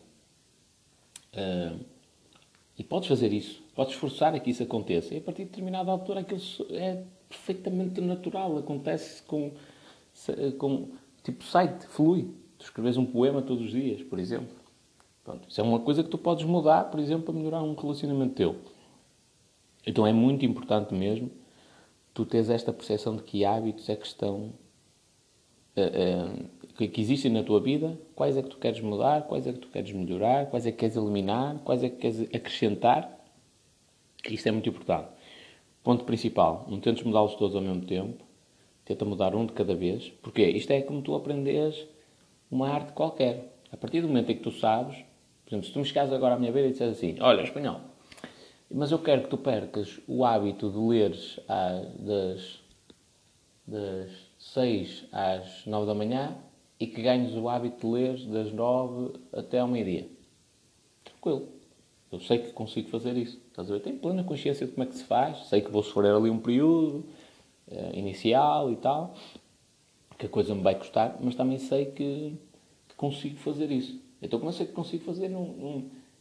E podes fazer isso. Podes forçar a que isso aconteça. E a partir de determinada altura aquilo é perfeitamente natural. Acontece com, com tipo, site, flui tu escreves um poema todos os dias, por exemplo. Pronto, isso é uma coisa que tu podes mudar, por exemplo, para melhorar um relacionamento teu. Então é muito importante mesmo tu teres esta percepção de que hábitos é que estão. Uh, uh, que existem na tua vida, quais é que tu queres mudar, quais é que tu queres melhorar, quais é que queres eliminar, quais é que queres acrescentar. Isto é muito importante. Ponto principal, não tentes mudá-los todos ao mesmo tempo, tenta mudar um de cada vez, porque isto é como tu aprendes uma arte qualquer. A partir do momento em que tu sabes, por exemplo, se tu me chegares agora à minha beira e disseres assim, olha, espanhol, mas eu quero que tu percas o hábito de leres das, das 6 às 9 da manhã e que ganhes o hábito de ler das 9 até ao meio-dia. Tranquilo. Eu sei que consigo fazer isso. Estás a ver? Tenho plena consciência de como é que se faz. Sei que vou sofrer ali um período uh, inicial e tal que a coisa me vai custar, mas também sei que, que consigo fazer isso. Então, como eu sei que consigo fazer,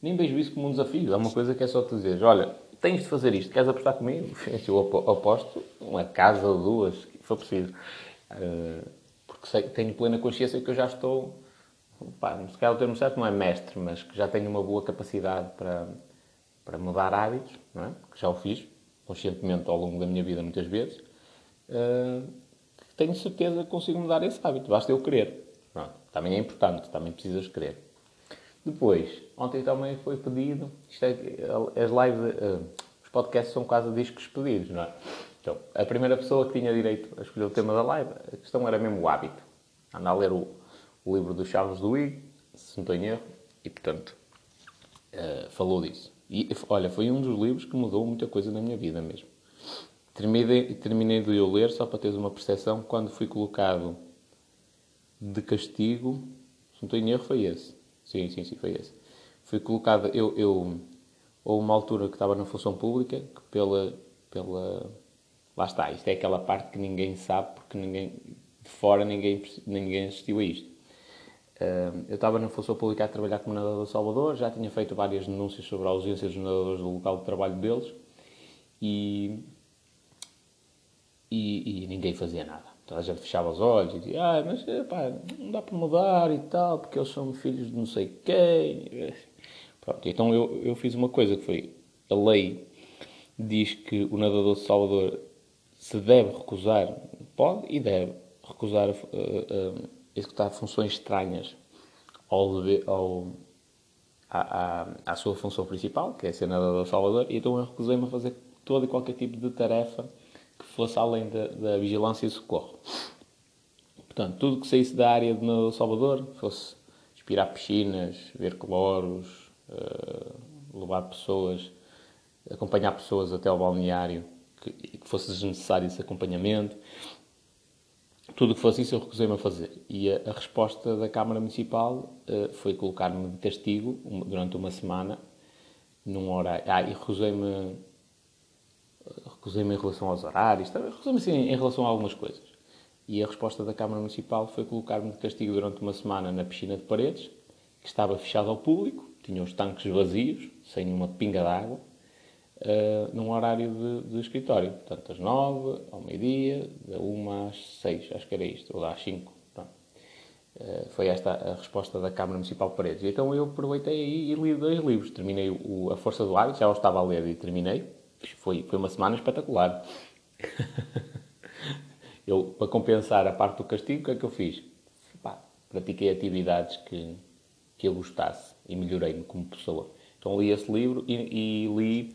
nem vejo isso como um desafio. É uma coisa que é só te dizer: olha, tens de fazer isto, queres apostar comigo? Eu aposto uma casa ou duas, se for preciso. Uh, porque sei, tenho plena consciência que eu já estou, pá, se calhar o termo certo não é mestre, mas que já tenho uma boa capacidade para, para mudar hábitos, não é? que já o fiz conscientemente ao longo da minha vida muitas vezes. Uh, tenho certeza que consigo mudar esse hábito, basta eu querer. Pronto, também é importante, também precisas querer. Depois, ontem também foi pedido, é, as lives, uh, os podcasts são quase discos pedidos, não é? Então, a primeira pessoa que tinha direito a escolher o tema da live, a questão era mesmo o hábito. Andar a ler o, o livro do Charles Duhigg, se não tenho erro, e portanto, uh, falou disso. E olha, foi um dos livros que mudou muita coisa na minha vida mesmo. Terminei, terminei de eu ler só para teres uma percepção quando fui colocado de castigo, se não tenho erro, foi esse Sim, sim, sim, foi esse. Fui colocado, eu, eu houve uma altura que estava na função pública, que pela, pela, lá está, isto é aquela parte que ninguém sabe, porque ninguém, de fora ninguém, ninguém assistiu a isto. Eu estava na função pública a trabalhar como nadador Salvador, já tinha feito várias denúncias sobre a ausência dos nadadores do local de trabalho deles e, e, e ninguém fazia nada. Toda a gente fechava os olhos e dizia, ah, mas não dá para mudar e tal, porque eles são filhos de não sei quem. Pronto, então eu, eu fiz uma coisa que foi, a lei diz que o nadador de Salvador se deve recusar, pode e deve recusar uh, uh, executar funções estranhas ao, ao, à, à, à, sua função principal, que é ser nadador Salvador, e então eu recusei-me a fazer todo e qualquer tipo de tarefa que fosse além da, da vigilância e socorro. Portanto, tudo que saísse da área de Nadador Salvador, fosse aspirar piscinas, ver cloros, uh, levar pessoas, acompanhar pessoas até ao balneário, que, que fosse desnecessário esse acompanhamento, tudo o que fosse isso eu recusei-me a fazer. E a, a, resposta da Câmara Municipal uh, foi colocar-me de castigo durante uma semana, num horário. Ah, e recusei-me recusei-me em relação aos horários, recusei-me assim, em relação a algumas coisas. E a resposta da Câmara Municipal foi colocar-me de castigo durante uma semana na piscina de paredes, que estava fechada ao público, tinha os tanques vazios, sem uma pinga d'água, uh, num horário de, de, escritório. Portanto, às nove, ao meio-dia, da uma às seis, acho que era isto, ou às cinco. Uh, foi esta a resposta da Câmara Municipal de Paredes. E então eu aproveitei e li dois livros. Terminei o, A Força do Hábito, já o estava a ler e terminei foi, foi uma semana espetacular. eu, para compensar a parte do castigo, o que é que eu fiz? Pá, pratiquei atividades que, que eu gostasse e melhorei-me como pessoa. Então li esse livro e, e li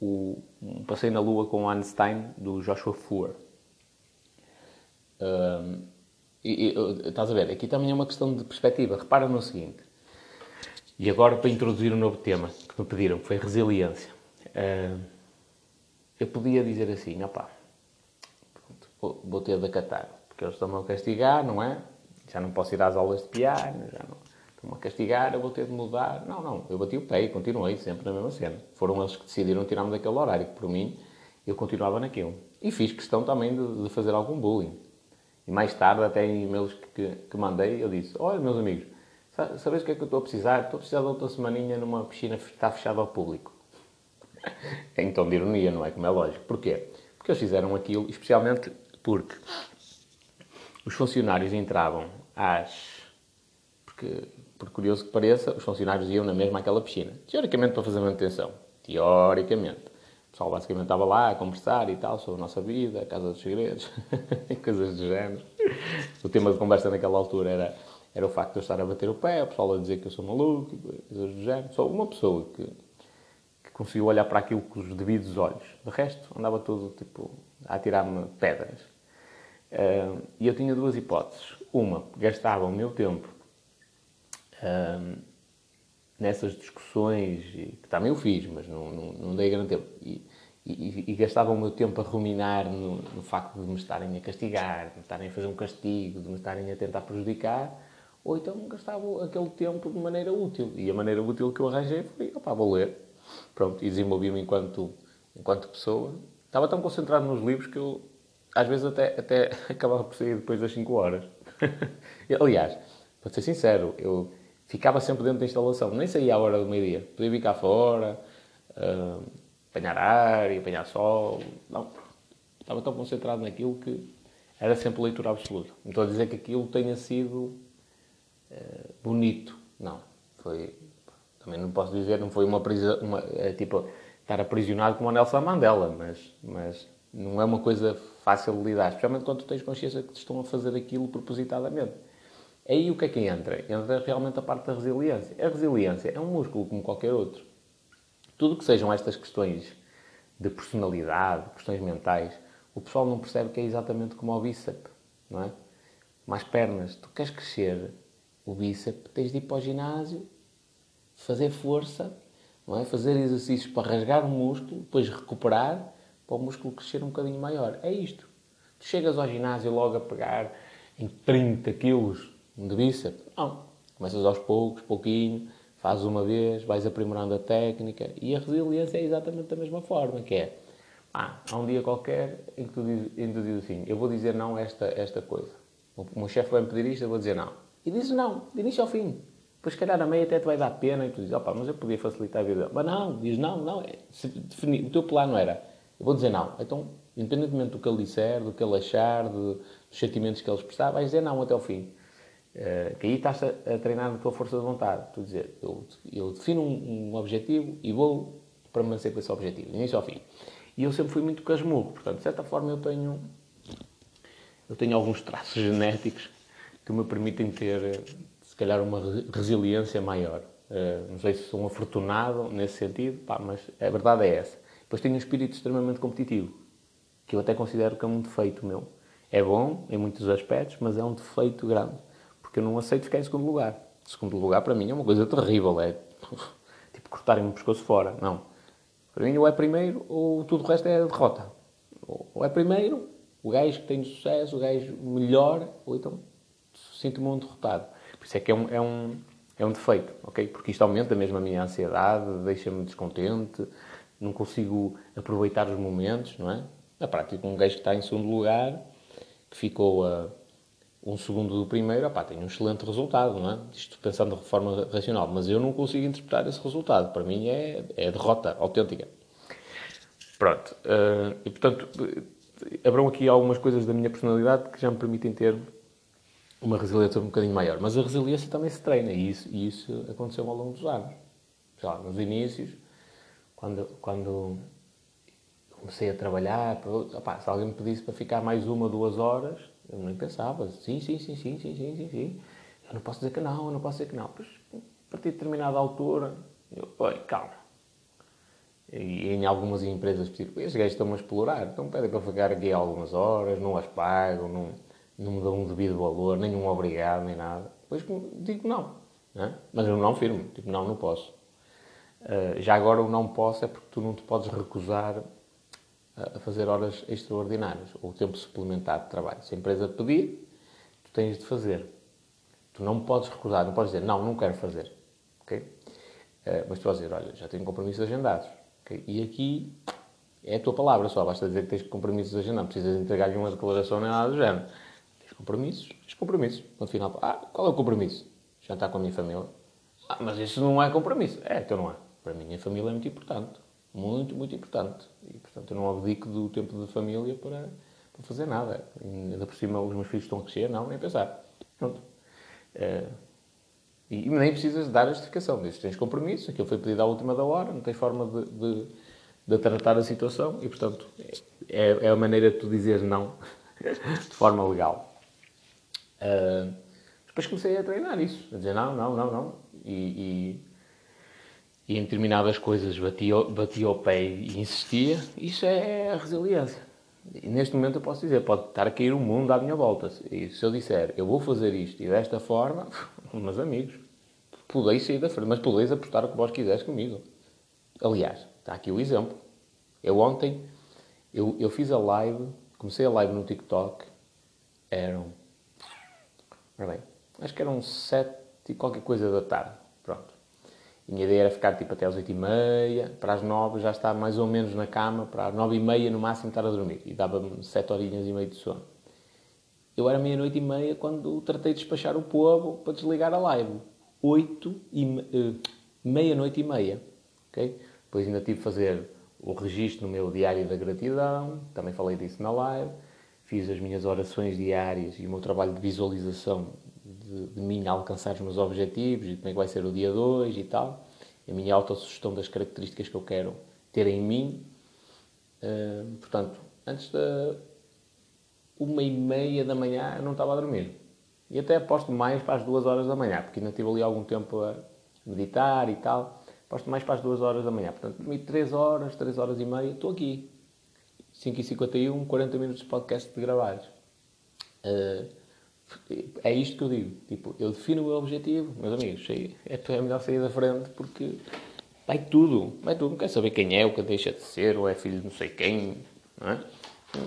o um Passei na Lua com Einstein, do Joshua Foer. Um, e, e, estás a ver, aqui também é uma questão de perspectiva. Repara no seguinte. E agora para introduzir um novo tema que me pediram, que foi resiliência. Uh, eu podia dizer assim, opá, pronto, vou ter de acatar, porque eles estão-me a castigar, não é? Já não posso ir às aulas de piano, já não... Estão-me a castigar, eu vou ter de mudar. Não, não, eu bati o pé e continuei sempre na mesma cena. Foram eles que decidiram tirar-me daquele horário, que por mim eu continuava naquilo. E fiz questão também de, de fazer algum bullying. E mais tarde, até em e-mails que, que, que mandei, eu disse, olha meus amigos, sabes o que é que eu estou a precisar? Estou a precisar de outra semaninha numa piscina que está fechada ao público em tom de ironia, não é? Como é lógico. Porquê? Porque eles fizeram aquilo, especialmente porque os funcionários entravam às. Porque, por curioso que pareça, os funcionários iam na mesma àquela piscina. Teoricamente para fazer manutenção. Teoricamente. O pessoal basicamente estava lá a conversar e tal sobre a nossa vida, a Casa dos Segredos, coisas do género. O tema de conversa naquela altura era, era o facto de eu estar a bater o pé, o pessoal a dizer que eu sou maluco, coisas do género. Só uma pessoa que conseguiu olhar para aquilo com os devidos olhos. De resto, andava tudo tipo a tirar-me pedras. Uh, e eu tinha duas hipóteses. Uma, gastava o meu tempo uh, nessas discussões, que também eu fiz, mas não, não, não dei grande tempo. E, e, e, gastava o meu tempo a ruminar no, no, facto de me estarem a castigar, de me estarem a fazer um castigo, de me estarem a tentar prejudicar, ou então gastava aquele tempo de maneira útil. E a maneira útil que eu arranjei foi, opá, vou ler Pronto, e desenvolvi-me enquanto, enquanto pessoa. Estava tão concentrado nos livros que eu às vezes até, até acabava por sair depois das 5 horas. Aliás, para ser sincero, eu ficava sempre dentro da instalação, nem saía à hora do meio-dia. Podia vir cá fora, uh, apanhar ar e apanhar sol. Não, estava tão concentrado naquilo que era sempre leitura absoluta. Não estou a dizer que aquilo tenha sido uh, bonito. Não. Foi. Também não posso dizer, não foi uma prisão. Uma, é, tipo, estar aprisionado como o Nelson Mandela, mas, mas não é uma coisa fácil de lidar, especialmente quando tu tens consciência que te estão a fazer aquilo propositadamente. Aí o que é que entra? Entra realmente a parte da resiliência. A resiliência é um músculo como qualquer outro. Tudo que sejam estas questões de personalidade, questões mentais, o pessoal não percebe que é exatamente como o bíceps, não é? Mais pernas. Tu queres crescer o bíceps, tens de ir para o ginásio, fazer força, não é? Fazer exercícios para rasgar o músculo, depois recuperar, para o músculo crescer um bocadinho maior. É isto. Tu chegas ao ginásio logo a pegar em 30 quilos de bíceps. Não. Começas aos poucos, pouquinho, fazes uma vez, vais aprimorando a técnica e a resiliência é exatamente da mesma forma, que é ah, há um dia qualquer em que tu dizes, em que tu dizes assim, eu vou dizer não a esta, esta coisa. O meu chefe vai-me pedir isto, eu vou dizer não. E dizes não, de início ao fim. Depois, se calhar, a meia até te vai dar pena e tu dizes, opa, mas eu podia facilitar a vida. Mas não, diz não, não. É, definir, o teu plano era, eu vou dizer não. Então, independentemente do que ele disser, do que ele achar, de, dos sentimentos que ele expressar, vais dizer não até ao fim. Uh, que aí estás a, a, treinar a tua força de vontade. Tu dizer, eu, eu defino um, um, objetivo e vou permanecer com esse objetivo, início ao fim. E eu sempre fui muito casmurro, portanto, de certa forma eu tenho, eu tenho alguns traços genéticos que me permitem ter, se calhar, uma resiliência maior. Uh, não sei se sou um afortunado nesse sentido, pá, mas a verdade é essa. Depois tenho um espírito extremamente competitivo, que eu até considero que é um defeito meu. É bom em muitos aspectos, mas é um defeito grande, porque eu não aceito ficar em segundo lugar. Segundo lugar, para mim, é uma coisa terrível. É tipo cortarem-me o pescoço fora. Não. Para mim, ou é primeiro ou tudo o resto é derrota. Ou é primeiro, o gajo que tem sucesso, o gajo melhor, ou então sinto-me um derrotado. Por isso é que é um, é um, é um defeito, ok? Porque isto aumenta mesmo a minha ansiedade, deixa-me descontente, não consigo aproveitar os momentos, não é? Na prática, um gajo que está em segundo lugar, que ficou a um segundo do primeiro, opá, tem um excelente resultado, não é? Isto pensando de forma racional, mas eu não consigo interpretar esse resultado. Para mim é, é derrota autêntica. Pronto. Uh, e, portanto, abram aqui algumas coisas da minha personalidade que já me permitem ter uma resiliência um bocadinho maior. Mas a resiliência também se treina e isso, e isso aconteceu ao longo dos anos. Já nos inícios, quando, quando comecei a trabalhar, opa, se alguém me pedisse para ficar mais uma, duas horas, eu nem pensava. Sim, sim, sim, sim, sim, sim, sim, sim. Eu não posso dizer que não, eu não posso dizer que não. Pois, a partir de determinada altura, eu, oi, calma. E em algumas empresas, tipo, estes gajos estão-me a explorar, então pedem para ficar aqui algumas horas, não as pago, não, não me dão um devido valor, nem um obrigado, nem nada. Depois digo não. Né? Mas eu não firme, tipo, não, não posso. Uh, já agora o não posso é porque tu não te podes recusar a fazer horas extraordinárias ou tempo suplementar de trabalho. Se a empresa pedir, tu tens de fazer. Tu não podes recusar, não podes dizer, não, não quero fazer. ok? Uh, mas tu vais dizer, olha, já tenho compromissos agendados. Okay? E aqui é a tua palavra só, basta dizer que tens compromissos agendados, não precisas entregar-lhe uma declaração nem nada do género. Tens compromissos, tens compromissos. No final, ah, qual é o compromisso? Jantar com a minha família. Ah, mas isso não é compromisso. É, então não é. Para mim, a família é muito importante. Muito, muito importante. E, portanto, eu não abdico do tempo de família para, para fazer nada. Ainda por cima, os meus filhos estão a crescer, não, nem pensar. Pronto. É, e, e nem precisas dar a justificação. Dizes, tens compromisso, aquilo foi pedido à última da hora, não tens forma de, de, de tratar a situação e, portanto, é, é a maneira de tu dizeres não de forma legal. Uh, depois comecei a treinar isso, a dizer não, não, não, não. E, e e em determinadas coisas batia, batia o pé e insistia, isso é a resiliência. E neste momento eu posso dizer, pode estar a cair o mundo à minha volta. E se eu disser, eu vou fazer isto e desta forma, meus amigos, podeis sair da frente, mas podeis apostar o que vós quiseres comigo. Aliás, está aqui o exemplo. Eu ontem, eu, eu fiz a live, comecei a live no TikTok, eram, bem, acho que eram sete e qualquer coisa da tarde. A minha ideia era ficar tipo até às 8 e meia, para as 9 já estar mais ou menos na cama, para as 9 e meia no máximo estar a dormir. E dava-me 7 horinhas e meia de sono. Eu era meia-noite e meia quando tratei de despachar o povo para desligar a live. 8 e uh, meia-noite e meia. Okay? Depois ainda tive de fazer o registro no meu diário da gratidão, também falei disso na live. Fiz as minhas orações diárias e o meu trabalho de visualização de, de mim alcançar os meus objetivos e como é que vai ser o dia 2 e tal. A minha autossugestão das características que eu quero ter em mim. Uh, portanto, antes da uma e meia da manhã eu não estava a dormir. E até aposto mais para as duas horas da manhã, porque ainda tive ali algum tempo a meditar e tal. Aposto mais para as duas horas da manhã. Portanto, dormi três horas, três horas e meia, estou aqui. 5h51, 40 minutos de podcast de gravados. Uh, é isto que eu digo. Tipo, eu defino o meu objetivo, meus amigos, é, é melhor sair da frente porque vai tudo. Vai tudo. Não quer saber quem é, o que deixa de ser, ou é filho de não sei quem. Não é?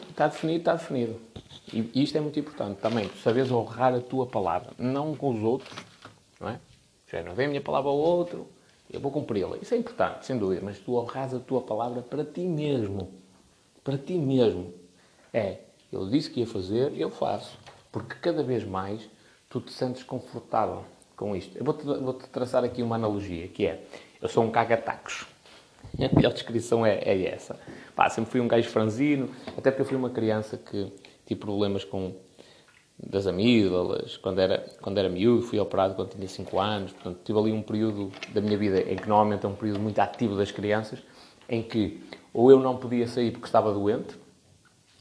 Está definido, está definido. E isto é muito importante também. Tu sabes honrar a tua palavra, não com os outros. Não é? Já não vem a minha palavra ao outro, eu vou cumpri-la. Isso é importante, sem dúvida. Mas tu honras a tua palavra para ti mesmo. Para ti mesmo. É, eu disse que ia fazer, eu faço. Porque cada vez mais tu te sentes confortável com isto. Eu vou-te vou traçar aqui uma analogia, que é, eu sou um cagatacos. A melhor descrição é, é essa. Pá, sempre fui um gajo franzino, até porque eu fui uma criança que tive problemas com das amígdalas, quando era, quando era miúdo, fui operado quando tinha 5 anos, portanto tive ali um período da minha vida em que normalmente é um período muito ativo das crianças, em que ou eu não podia sair porque estava doente,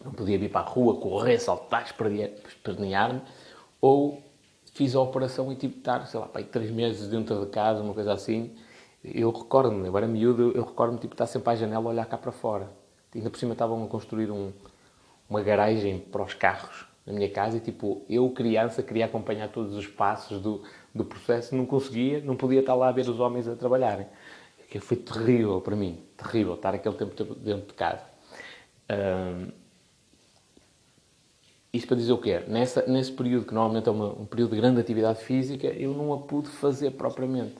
não podia vir para a rua, correr, saltar, espernear-me, ou fiz a operação e tive de estar, sei lá, para aí, três meses dentro de casa, uma coisa assim. Eu recordo-me, eu era miúdo, eu recordo-me tipo, estar sempre à janela a olhar cá para fora. Ainda por cima estavam a construir um, uma garagem para os carros na minha casa e tipo, eu criança queria acompanhar todos os passos do, do processo, não conseguia, não podia estar lá a ver os homens a trabalharem. Foi terrível para mim, terrível estar aquele tempo dentro de casa. Um, isto para dizer o quê? Nessa, nesse período, que normalmente é uma, um período de grande atividade física, eu não a pude fazer propriamente.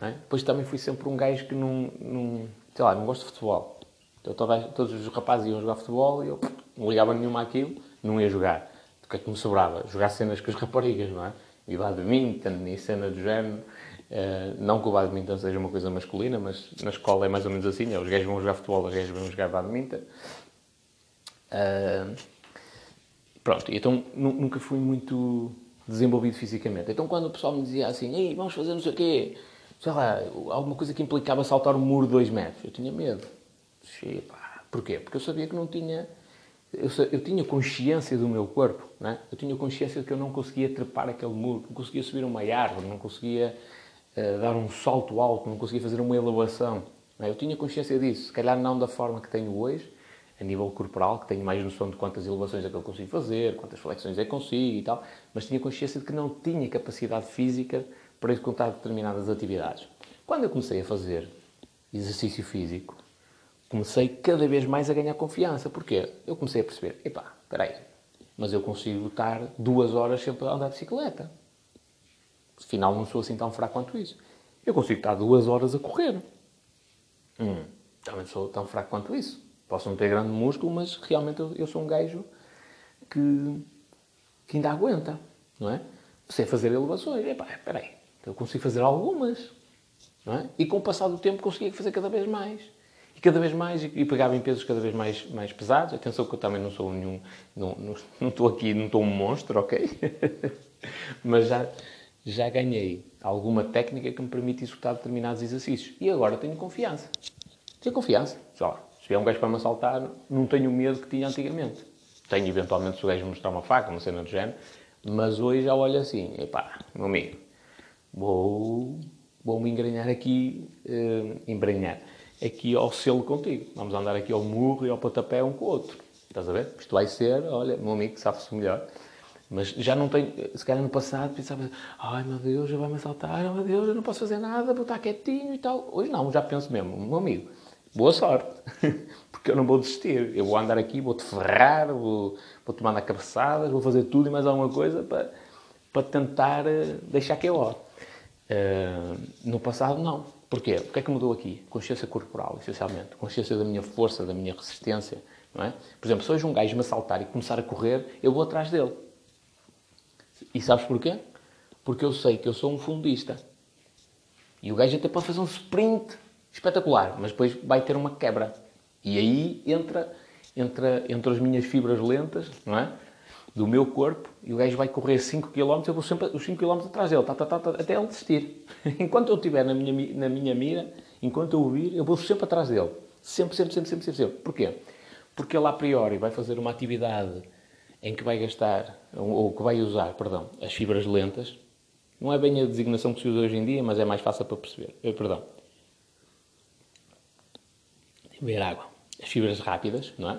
É? Depois também fui sempre um gajo que não, não, sei lá, não gosto de futebol. Então, todos, os rapazes iam jogar futebol e eu não ligava nenhuma àquilo, não ia jogar. O que é que me sobrava? Jogar cenas com as raparigas, não é? E badminton e cena do género. Uh, não que o badminton seja uma coisa masculina, mas na escola é mais ou menos assim: é, os gajos vão jogar futebol, os gajos vão jogar badminton. Uh, Pronto, então nunca fui muito desenvolvido fisicamente. Então quando o pessoal me dizia assim, Ei, vamos fazer não sei o quê, sei lá, alguma coisa que implicava saltar um muro de dois metros, eu tinha medo. Porquê? Porque eu sabia que não tinha... Eu, eu tinha consciência do meu corpo, né? eu tinha consciência de que eu não conseguia trepar aquele muro, não conseguia subir uma árvore, não conseguia uh, dar um salto alto, não conseguia fazer uma elevação. Né? Eu tinha consciência disso, se calhar não da forma que tenho hoje, a nível corporal, que tenho mais noção de quantas elevações é que eu consigo fazer, quantas flexões é que consigo e tal, mas tinha consciência de que não tinha capacidade física para executar determinadas atividades. Quando eu comecei a fazer exercício físico, comecei cada vez mais a ganhar confiança. Porquê? Eu comecei a perceber, epá, espera aí, mas eu consigo estar duas horas sempre a andar de bicicleta. Afinal, não sou assim tão fraco quanto isso. Eu consigo estar duas horas a correr. Hum, também sou tão fraco quanto isso. Posso não ter grande músculo, mas realmente eu, eu sou um gajo que, que ainda aguenta, não é? Sei fazer elevações. Epá, espera aí, eu consigo fazer algumas, não é? E com o passar do tempo conseguia fazer cada vez mais. E cada vez mais, e pegava em pesos cada vez mais, mais pesados. Atenção que eu também não sou nenhum, não, não, não estou aqui, não estou um monstro, ok? mas já, já ganhei alguma técnica que me permite executar determinados exercícios. E agora tenho confiança. Tenho confiança, lá se vier um gajo para me assaltar, não tenho o medo que tinha antigamente. Tenho, eventualmente, se o gajo mostrar uma faca, uma cena do género, mas hoje já olho assim, epá, meu amigo, vou, vou me engranhar aqui, uh, embranhar, aqui ao selo contigo. Vamos andar aqui ao murro e ao pontapé um com o outro. Estás a ver? Isto vai ser, olha, meu amigo, sabe-se melhor. Mas já não tenho, se calhar no passado pensava, ai meu Deus, já vai-me assaltar, ai meu Deus, eu não posso fazer nada, vou estar quietinho e tal. Hoje não, já penso mesmo, meu amigo, boa sorte, porque eu não vou desistir. Eu vou andar aqui, vou-te ferrar, vou, vou tomar na cabeçadas, vou fazer tudo e mais alguma coisa para, para tentar eh, deixar que eu ó. Uh, no passado, não. Porquê? O que é que mudou aqui? Consciência corporal, essencialmente. Consciência da minha força, da minha resistência. Não é? Por exemplo, se hoje um gajo me assaltar e começar a correr, eu vou atrás dele. E sabes porquê? Porque eu sei que eu sou um fundista. E o gajo até pode fazer um sprint espetacular, mas depois vai ter uma quebra. E aí entra, entra, entre as minhas fibras lentas, não é? Do meu corpo, e o gajo vai correr 5 km, eu vou sempre os 5 km atrás dele, tá, tá, tá, tá, até ele desistir. enquanto eu estiver na minha, na minha mira, enquanto eu ouvir, eu vou sempre atrás dele. Sempre, sempre, sempre, sempre, sempre. sempre. Porquê? Porque ele, a priori, vai fazer uma atividade em que vai gastar, ou que vai usar, perdão, as fibras lentas. Não é bem a designação que se usa hoje em dia, mas é mais fácil para perceber. Eh, perdão. Beber água. As fibras rápidas, não é?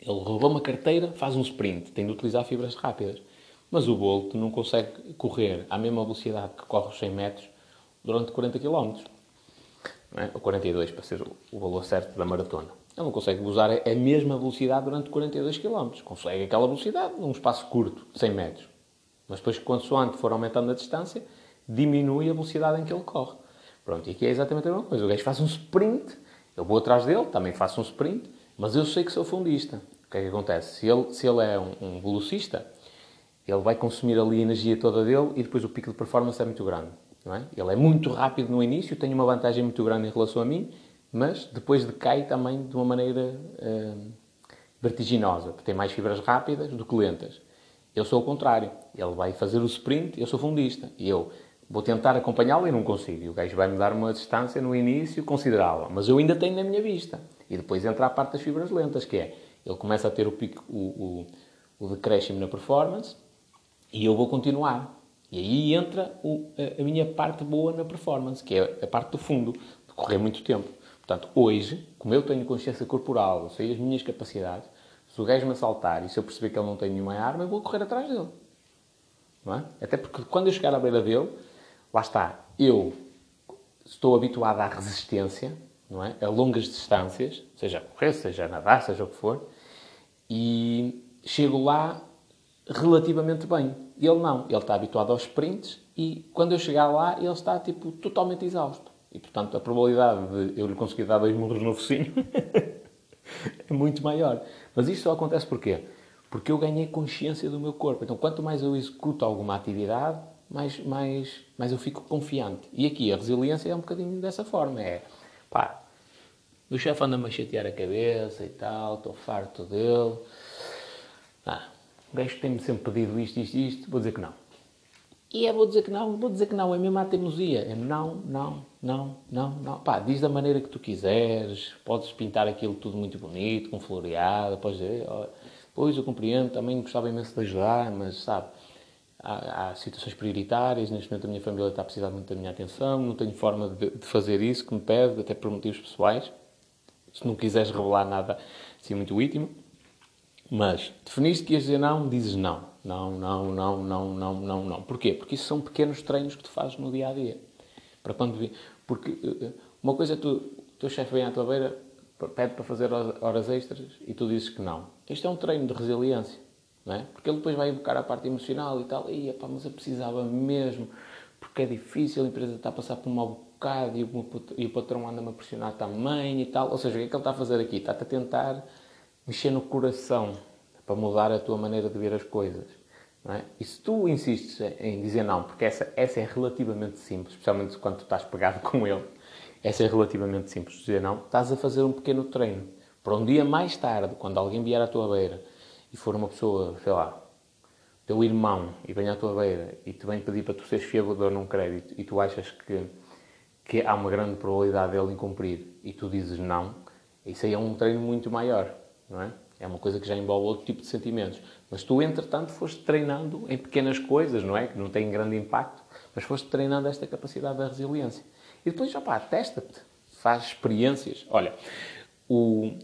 Ele roubou uma carteira, faz um sprint, tem de utilizar fibras rápidas. Mas o Bolt não consegue correr à mesma velocidade que corre os 100 metros durante 40 km. É? Ou 42, para ser o valor certo da maratona. Ele não consegue usar a mesma velocidade durante 42 km. Consegue aquela velocidade num espaço curto, de 100 metros. Mas depois, consoante for aumentando a distância, diminui a velocidade em que ele corre. Pronto, e aqui é exatamente a mesma coisa. O gajo faz um sprint, eu vou atrás dele, também faço um sprint, mas eu sei que sou fundista. O que é que acontece? Se ele, se ele é um, um velocista, ele vai consumir ali a energia toda dele e depois o pico de performance é muito grande. Não é? Ele é muito rápido no início, tem uma vantagem muito grande em relação a mim, mas depois decai também de uma maneira uh, vertiginosa, porque tem mais fibras rápidas do que lentas. Eu sou o contrário. Ele vai fazer o sprint, eu sou fundista. E eu vou tentar acompanhá-lo e não consigo. E o gajo vai-me dar uma distância no início considerável. Mas eu ainda tenho na minha vista. E depois entra a parte das fibras lentas, que é, ele começa a ter o pico, o, o, o decréscimo na performance, e eu vou continuar. E aí entra o, a, a, minha parte boa na performance, que é a parte do fundo, de correr muito tempo. Portanto, hoje, como eu tenho consciência corporal, eu sei as minhas capacidades, se o gajo me assaltar e se eu perceber que ele não tem nenhuma arma, eu vou correr atrás dele. É? Até porque quando eu chegar à beira dele, lá está, eu estou habituado à resistência, não é? A longas distâncias, seja correr, seja a nadar, seja o que for, e chego lá relativamente bem. Ele não, ele está habituado aos sprints e quando eu chegar lá ele está tipo totalmente exausto. E portanto a probabilidade de eu lhe conseguir dar dois murros no focinho é muito maior. Mas isto só acontece porquê? Porque eu ganhei consciência do meu corpo. Então quanto mais eu executo alguma atividade, mais, mais, mais eu fico confiante. E aqui a resiliência é um bocadinho dessa forma. É, pá, o chefe anda-me a chatear a cabeça e tal, estou farto dele. Ah, o gajo tem-me sempre pedido isto, isto, isto, vou dizer que não. E é, vou dizer que não, vou dizer que não, é mesmo a teimosia. É não, não, não, não, não. Pá, diz da maneira que tu quiseres, podes pintar aquilo tudo muito bonito, com floreado, podes dizer, oh, pois eu compreendo, também gostava imenso de ajudar, mas sabe, há, há, situações prioritárias, neste momento a minha família está a precisar muito da minha atenção, não tenho forma de, de fazer isso que me pede, até por motivos pessoais. Se não quiseres revelar nada assim muito íntimo. Mas definiste que ias dizer não, dizes não. Não, não, não, não, não, não, não. Porquê? Porque isso são pequenos treinos que tu fazes no dia a dia. Para quando Porque eh, eh, uma coisa é tu, o teu chefe vem à tua beira, pede para fazer horas extras e tu dizes que não. Este é um treino de resiliência. É? Porque ele depois vai evocar a parte emocional e tal. E, epá, mas eu precisava mesmo, porque é difícil, a empresa está a passar por um mau bocado e o patrão anda-me a pressionar também e tal. Ou seja, o que é que ele está a fazer aqui? Está-te a tentar mexer no coração para mudar a tua maneira de ver as coisas. É? E se tu insistes em dizer não, porque essa, essa é relativamente simples, especialmente quando tu estás pegado com ele, essa é relativamente simples dizer não, estás a fazer um pequeno treino. Para um dia mais tarde, quando alguém vier à tua beira e for uma pessoa, sei lá, teu irmão, e vem à tua beira e te vem pedir para tu seres fiador num crédito e tu achas que, que há uma grande probabilidade dele incumprir e tu dizes não, isso aí é um treino muito maior não é? É uma coisa que já envolve outro tipo de sentimentos. Mas tu, entretanto, foste treinando em pequenas coisas, não é? Que não têm grande impacto, mas foste treinando esta capacidade da resiliência. E depois, opá, testa-te, faz experiências. Olha, o...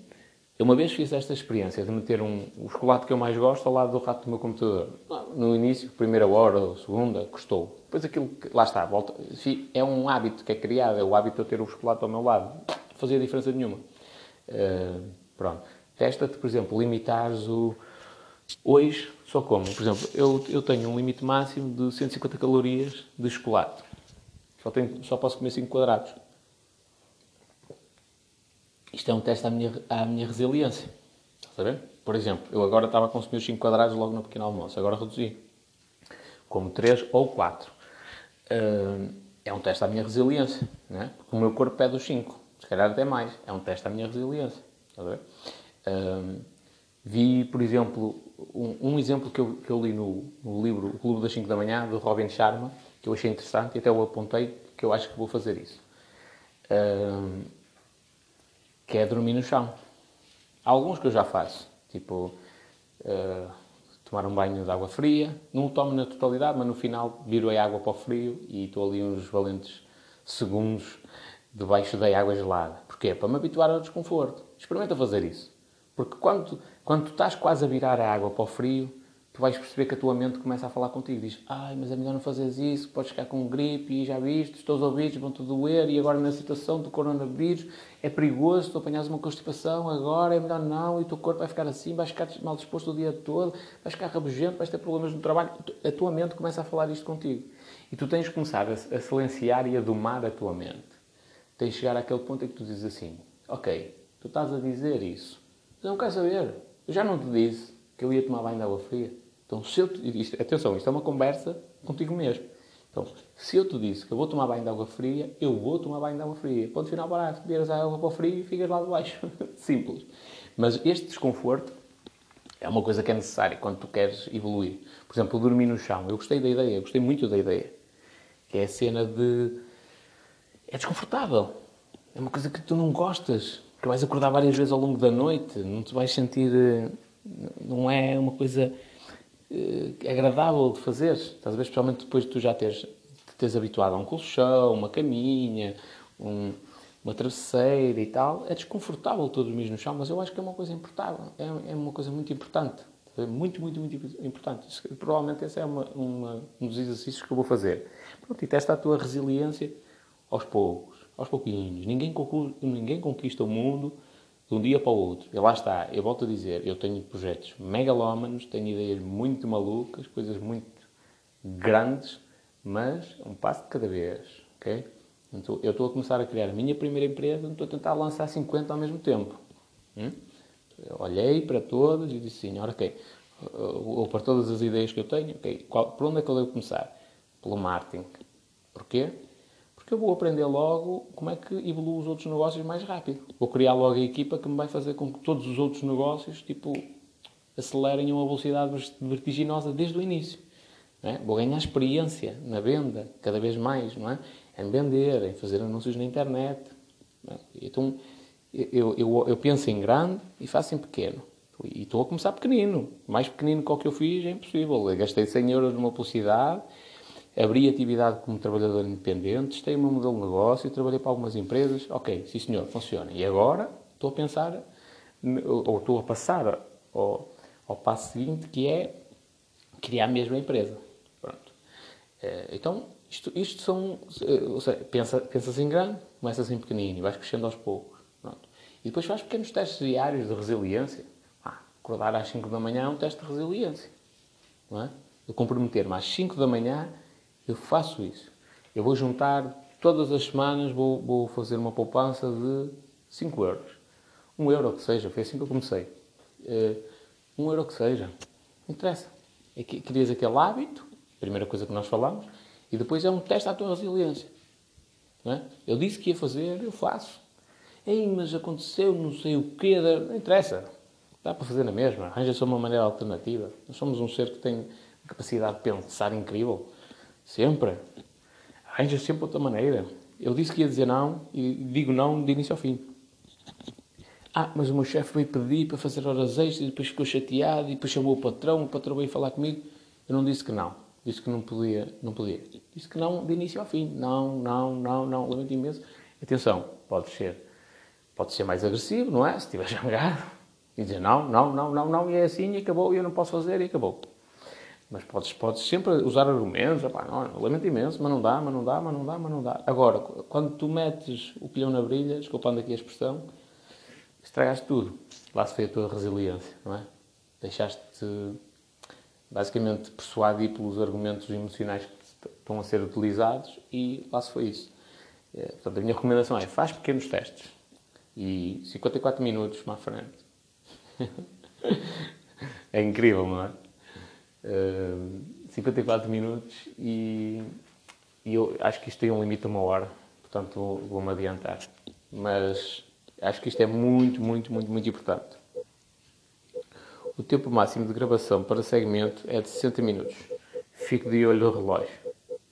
eu uma vez fiz esta experiência de meter um, o chocolate que eu mais gosto ao lado do rato do meu computador. No início, primeira hora ou segunda, custou. Depois aquilo, lá está, volta. É um hábito que é criado, é o hábito de eu ter o chocolate ao meu lado. Não fazia diferença nenhuma. Uh, pronto. Testa-te, por exemplo, limitares o. Hoje só como. Por exemplo, eu, eu tenho um limite máximo de 150 calorias de chocolate. Só, tenho, só posso comer 5 quadrados. Isto é um teste à minha, à minha resiliência. Estás a ver? Por exemplo, eu agora estava a consumir os 5 quadrados logo no pequeno almoço, agora reduzi. Como 3 ou 4. Uh, é um teste à minha resiliência, não é? Porque o meu corpo pede os 5, se calhar até mais. É um teste à minha resiliência. Estás a ver? Uh, vi, por exemplo, um, um exemplo que eu, que eu li no, no, livro O Clube das 5 da Manhã, do Robin Sharma, que eu achei interessante e até eu apontei que eu acho que vou fazer isso. Uh, que é dormir no chão. Há alguns que eu já faço, tipo uh, tomar um banho de água fria. Não o tomo na totalidade, mas no final viro a água para o frio e estou ali uns valentes segundos debaixo da água gelada. Porquê? Para me habituar ao desconforto. Experimenta fazer isso. Porque quando, quando tu estás quase a virar a água para o frio, tu vais perceber que a tua mente começa a falar contigo. Diz, ai, mas é melhor não fazeres isso, podes ficar com gripe e já viste, os teus ouvidos vão-te doer e agora na situação do coronavírus é perigoso, tu apanhas uma constipação, agora é melhor não e o teu corpo vai ficar assim, vais ficar mal disposto o dia todo, vais ficar rabugento, vais ter problemas no trabalho. A tua mente começa a falar isto contigo. E tu tens de começar a, a silenciar e a domar a tua mente. Tens de chegar àquele ponto em que tu dizes assim, ok, tu estás a dizer isso, mas eu não quero saber. Eu já não te disse que eu ia tomar banho de água fria. Então, se eu te, isto, atenção, isto é uma conversa contigo mesmo. Então, se eu te disse que eu vou tomar banho de água fria, eu vou tomar banho de água fria. Ponto final, barato. Viras a água para o frio e ficas lá de baixo. Simples. Mas este desconforto é uma coisa que é necessária quando tu queres evoluir. Por exemplo, dormir no chão. Eu gostei da ideia, gostei muito da ideia. Que é a cena de. É desconfortável. É uma coisa que tu não gostas. Que vais acordar várias vezes ao longo da noite. Não te vais sentir. Eh, não é uma coisa agradável de fazer. Estás a ver? Especialmente depois de tu já teres, te teres habituado a um colchão, uma caminha, um, uma travesseira e tal. É desconfortável todos dormir no chão, mas eu acho que é uma coisa importante. É, é uma coisa muito importante. Muito, muito, muito importante. Provavelmente esse é uma, uma, um dos exercícios que eu vou fazer. Pronto, e testa a tua resiliência aos poucos, aos pouquinhos. Ninguém, ninguém conquista o mundo de um dia para o outro. E lá está, eu volto a dizer, eu tenho projetos megalómanos, tenho ideias muito malucas, coisas muito grandes, mas um passo de cada vez, ok? Então, eu estou a começar a criar a minha primeira empresa, não estou a tentar lançar 50 ao mesmo tempo. Hum? Olhei para todas e disse assim, ok, ou para todas as ideias que eu tenho, ok, qual, por onde é que eu devo começar? Pelo marketing. Porquê? Porque eu vou aprender logo como é que evoluem os outros negócios mais rápido. Vou criar logo a equipa que me vai fazer com que todos os outros negócios, tipo, acelerem a uma velocidade vertiginosa desde o início. É? Vou ganhar experiência na venda, cada vez mais, não é? Em vender, em fazer anúncios na internet. É? Então, eu, eu, eu penso em grande e faço em pequeno. E estou a começar pequenino. Mais pequenino que o que eu fiz é impossível. Eu gastei 100 euros numa publicidade abri atividade como trabalhador independente, testei o meu modelo de negócio, trabalhei para algumas empresas. Ok, sim senhor, funciona. E agora estou a pensar, ou estou a passar ao, ao passo seguinte, que é criar mesmo a empresa. Pronto. Eh, então, isto, isto são. Ou seja, pensa, pensas em grande, começas em pequenino e vais crescendo aos poucos. Pronto. E depois faz pequenos testes diários de resiliência. Ah, acordar às 5 da manhã é um teste de resiliência. Não é? Eu comprometer-me às 5 da manhã eu faço isso. Eu vou juntar, todas as semanas vou, vou fazer uma poupança de 5 euros. Um euro que seja, foi assim que eu comecei. Uh, um euro que seja. Não interessa. É que, crias aquele hábito, primeira coisa que nós falamos, e depois é um teste à tua resiliência. É? Eu disse que ia fazer, eu faço. Ei, mas aconteceu não sei o quê, não interessa. Dá para fazer na mesma. Arranja-se uma maneira alternativa. Nós somos um ser que tem capacidade de pensar incrível. Sempre. Arranja sempre outra maneira. Eu disse que ia dizer não e digo não de início ao fim. Ah, mas o meu chefe veio pedir para fazer horas extras e depois ficou chateado e depois chamou o patrão, o patrão veio falar comigo. Eu não disse que não. Disse que não podia, não podia. Disse que não de início ao fim. Não, não, não, não. Lamento imenso. Atenção, pode ser, pode ser mais agressivo, não é? Se estiver jangado. E dizer não, não, não, não, não, e é assim e acabou, e eu não posso fazer e acabou. Mas podes, podes sempre usar argumentos, epá, não, lamento imenso, mas não dá, mas não dá, mas não dá, mas não dá. Agora, quando tu metes o pilhão na brilha, desculpando aqui a expressão, estragaste tudo. Lá se foi a tua resiliência, não é? Deixaste-te, basicamente, persuadir pelos argumentos emocionais que estão a ser utilizados e lá se foi isso. É, portanto, a minha recomendação é, faz pequenos testes. E 54 minutos à frente. é incrível, não é? Uh, 54 minutos e, e, eu acho que isto tem um limite a uma hora, portanto vou-me adiantar. Mas acho que isto é muito, muito, muito, muito importante. O tempo máximo de gravação para segmento é de 60 minutos. Fique de olho no relógio.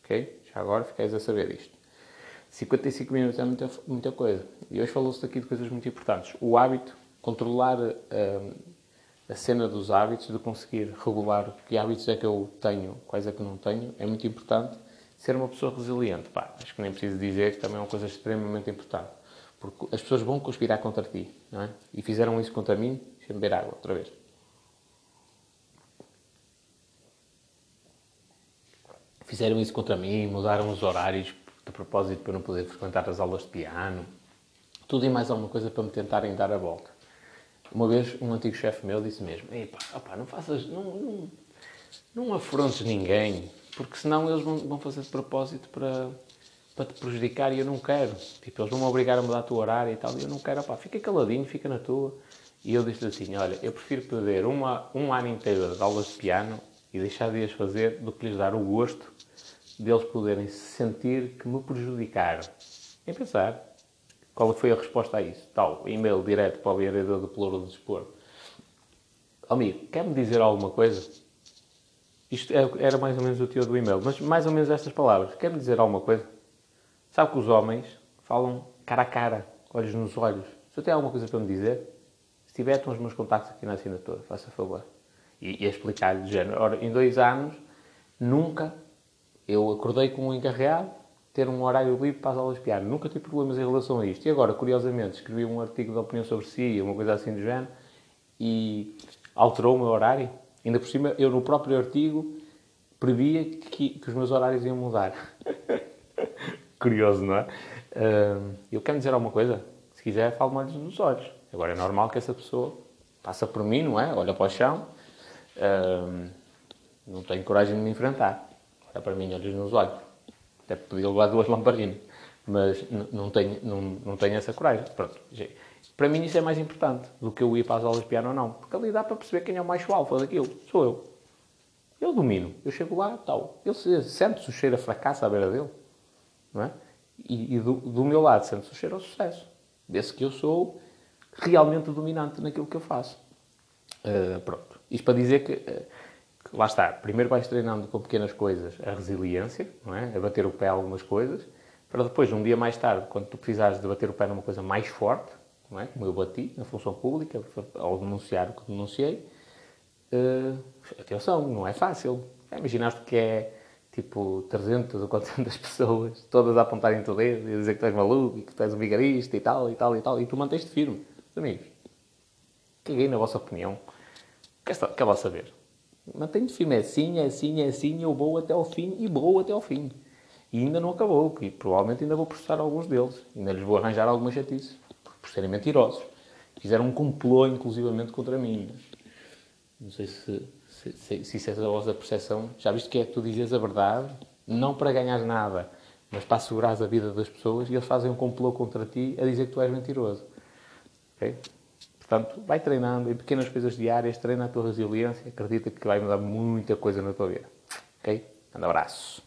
Ok? Já agora ficais a saber isto. 55 minutos é muita, muita coisa. E hoje falou-se aqui de coisas muito importantes. O hábito, controlar uh, a cena dos hábitos, de conseguir regular que hábitos é que eu tenho, quais é que não tenho, é muito importante. Ser uma pessoa resiliente, pá, acho que nem preciso dizer que também é uma coisa extremamente importante. Porque as pessoas vão conspirar contra ti, não é? E fizeram isso contra mim, deixa-me beber água outra vez. Fizeram isso contra mim, mudaram os horários de propósito para não poder frequentar as aulas de piano. Tudo e mais alguma coisa para me tentarem dar a volta. Uma vez, um antigo chefe meu disse mesmo: Epá, opa, não faças. Não, não, não afrontes ninguém, porque senão eles vão, vão fazer de propósito para, para te prejudicar e eu não quero. Tipo, eles vão me obrigar a mudar o teu horário e tal, e eu não quero. Opa, fica caladinho, fica na tua. E eu disse assim: Olha, eu prefiro perder uma, um ano inteiro de aulas de piano e deixar de as fazer do que lhes dar o gosto deles poderem sentir que me prejudicaram. Em pensar, qual foi a resposta a isso? Tal, e-mail direto para o vereador do Pelouro do Desporto. Amigo, quer-me dizer alguma coisa? Isto é, era mais ou menos o teu do e-mail, mas mais ou menos estas palavras. Quer-me dizer alguma coisa? Sabe que os homens falam cara a cara, olhos nos olhos. Se eu tenho alguma coisa para me dizer, se tiver, estão os meus contactos aqui na assinatura, faça favor. E, e explicar-lhe, de género, ora, em dois anos, nunca eu acordei com um encarregado, ter um horário livre para as aulas de piano. Nunca tive problemas em relação a isto. E agora, curiosamente, escrevi um artigo de opinião sobre si, uma coisa assim do género, e alterou o meu horário. Ainda por cima, eu no próprio artigo previa que, que os meus horários iam mudar. Curioso, não é? eu quero dizer alguma coisa? Se quiser, falo mais nos olhos. Agora, é normal que essa pessoa passa por mim, não é? Olha para o chão. não tenho coragem de me enfrentar. Olha para mim, olhos nos olhos. Até podia levar duas lamparinas. Mas não tenho, não, não tenho essa coragem. Pronto. Para mim isso é mais importante do que eu ir para as aulas de piano ou não. Porque ali dá para perceber quem é o mais alfa daquilo. Sou eu. Eu domino. Eu chego lá, tal. Ele sente-se o cheiro a fracasso à beira dele. Não é? E, e do, do, meu lado sente-se o cheiro ao sucesso. Desse que eu sou realmente dominante naquilo que eu faço. Uh, pronto. Isto para dizer que... Uh, lá está, primeiro vais treinando com pequenas coisas a resiliência, não é? a bater o pé a algumas coisas, para depois, um dia mais tarde, quando tu precisares de bater o pé numa coisa mais forte, não é? como eu bati na função pública, ao denunciar o que denunciei, uh, atenção, não é fácil. Já imaginaste que é tipo 300 ou 400 pessoas, todas a apontarem o dedo e a dizer que tu és maluco e que tu és um vigarista e tal, e tal, e tal, e tu mantens-te firme. Amigos, caguei na vossa opinião. Quer, quer lá saber? Mantenho-te firme, é assim, é assim, é assim, eu vou até ao fim e vou até ao fim. E ainda não acabou, e provavelmente ainda vou processar alguns deles. Ainda lhes vou arranjar alguma chatice, por serem mentirosos. Fizeram um complô, inclusivamente, contra mim. Não sei se, se, se, se isso é a vossa percepção. Já viste que é que tu dizes a verdade, não para ganhar nada, mas para assegurar a vida das pessoas, e eles fazem um complô contra ti a dizer que tu és mentiroso. Okay? Portanto, vai treinando em pequenas coisas diárias, treina a tua resiliência, acredita que vai mudar muita coisa na tua vida. Ok? Um abraço.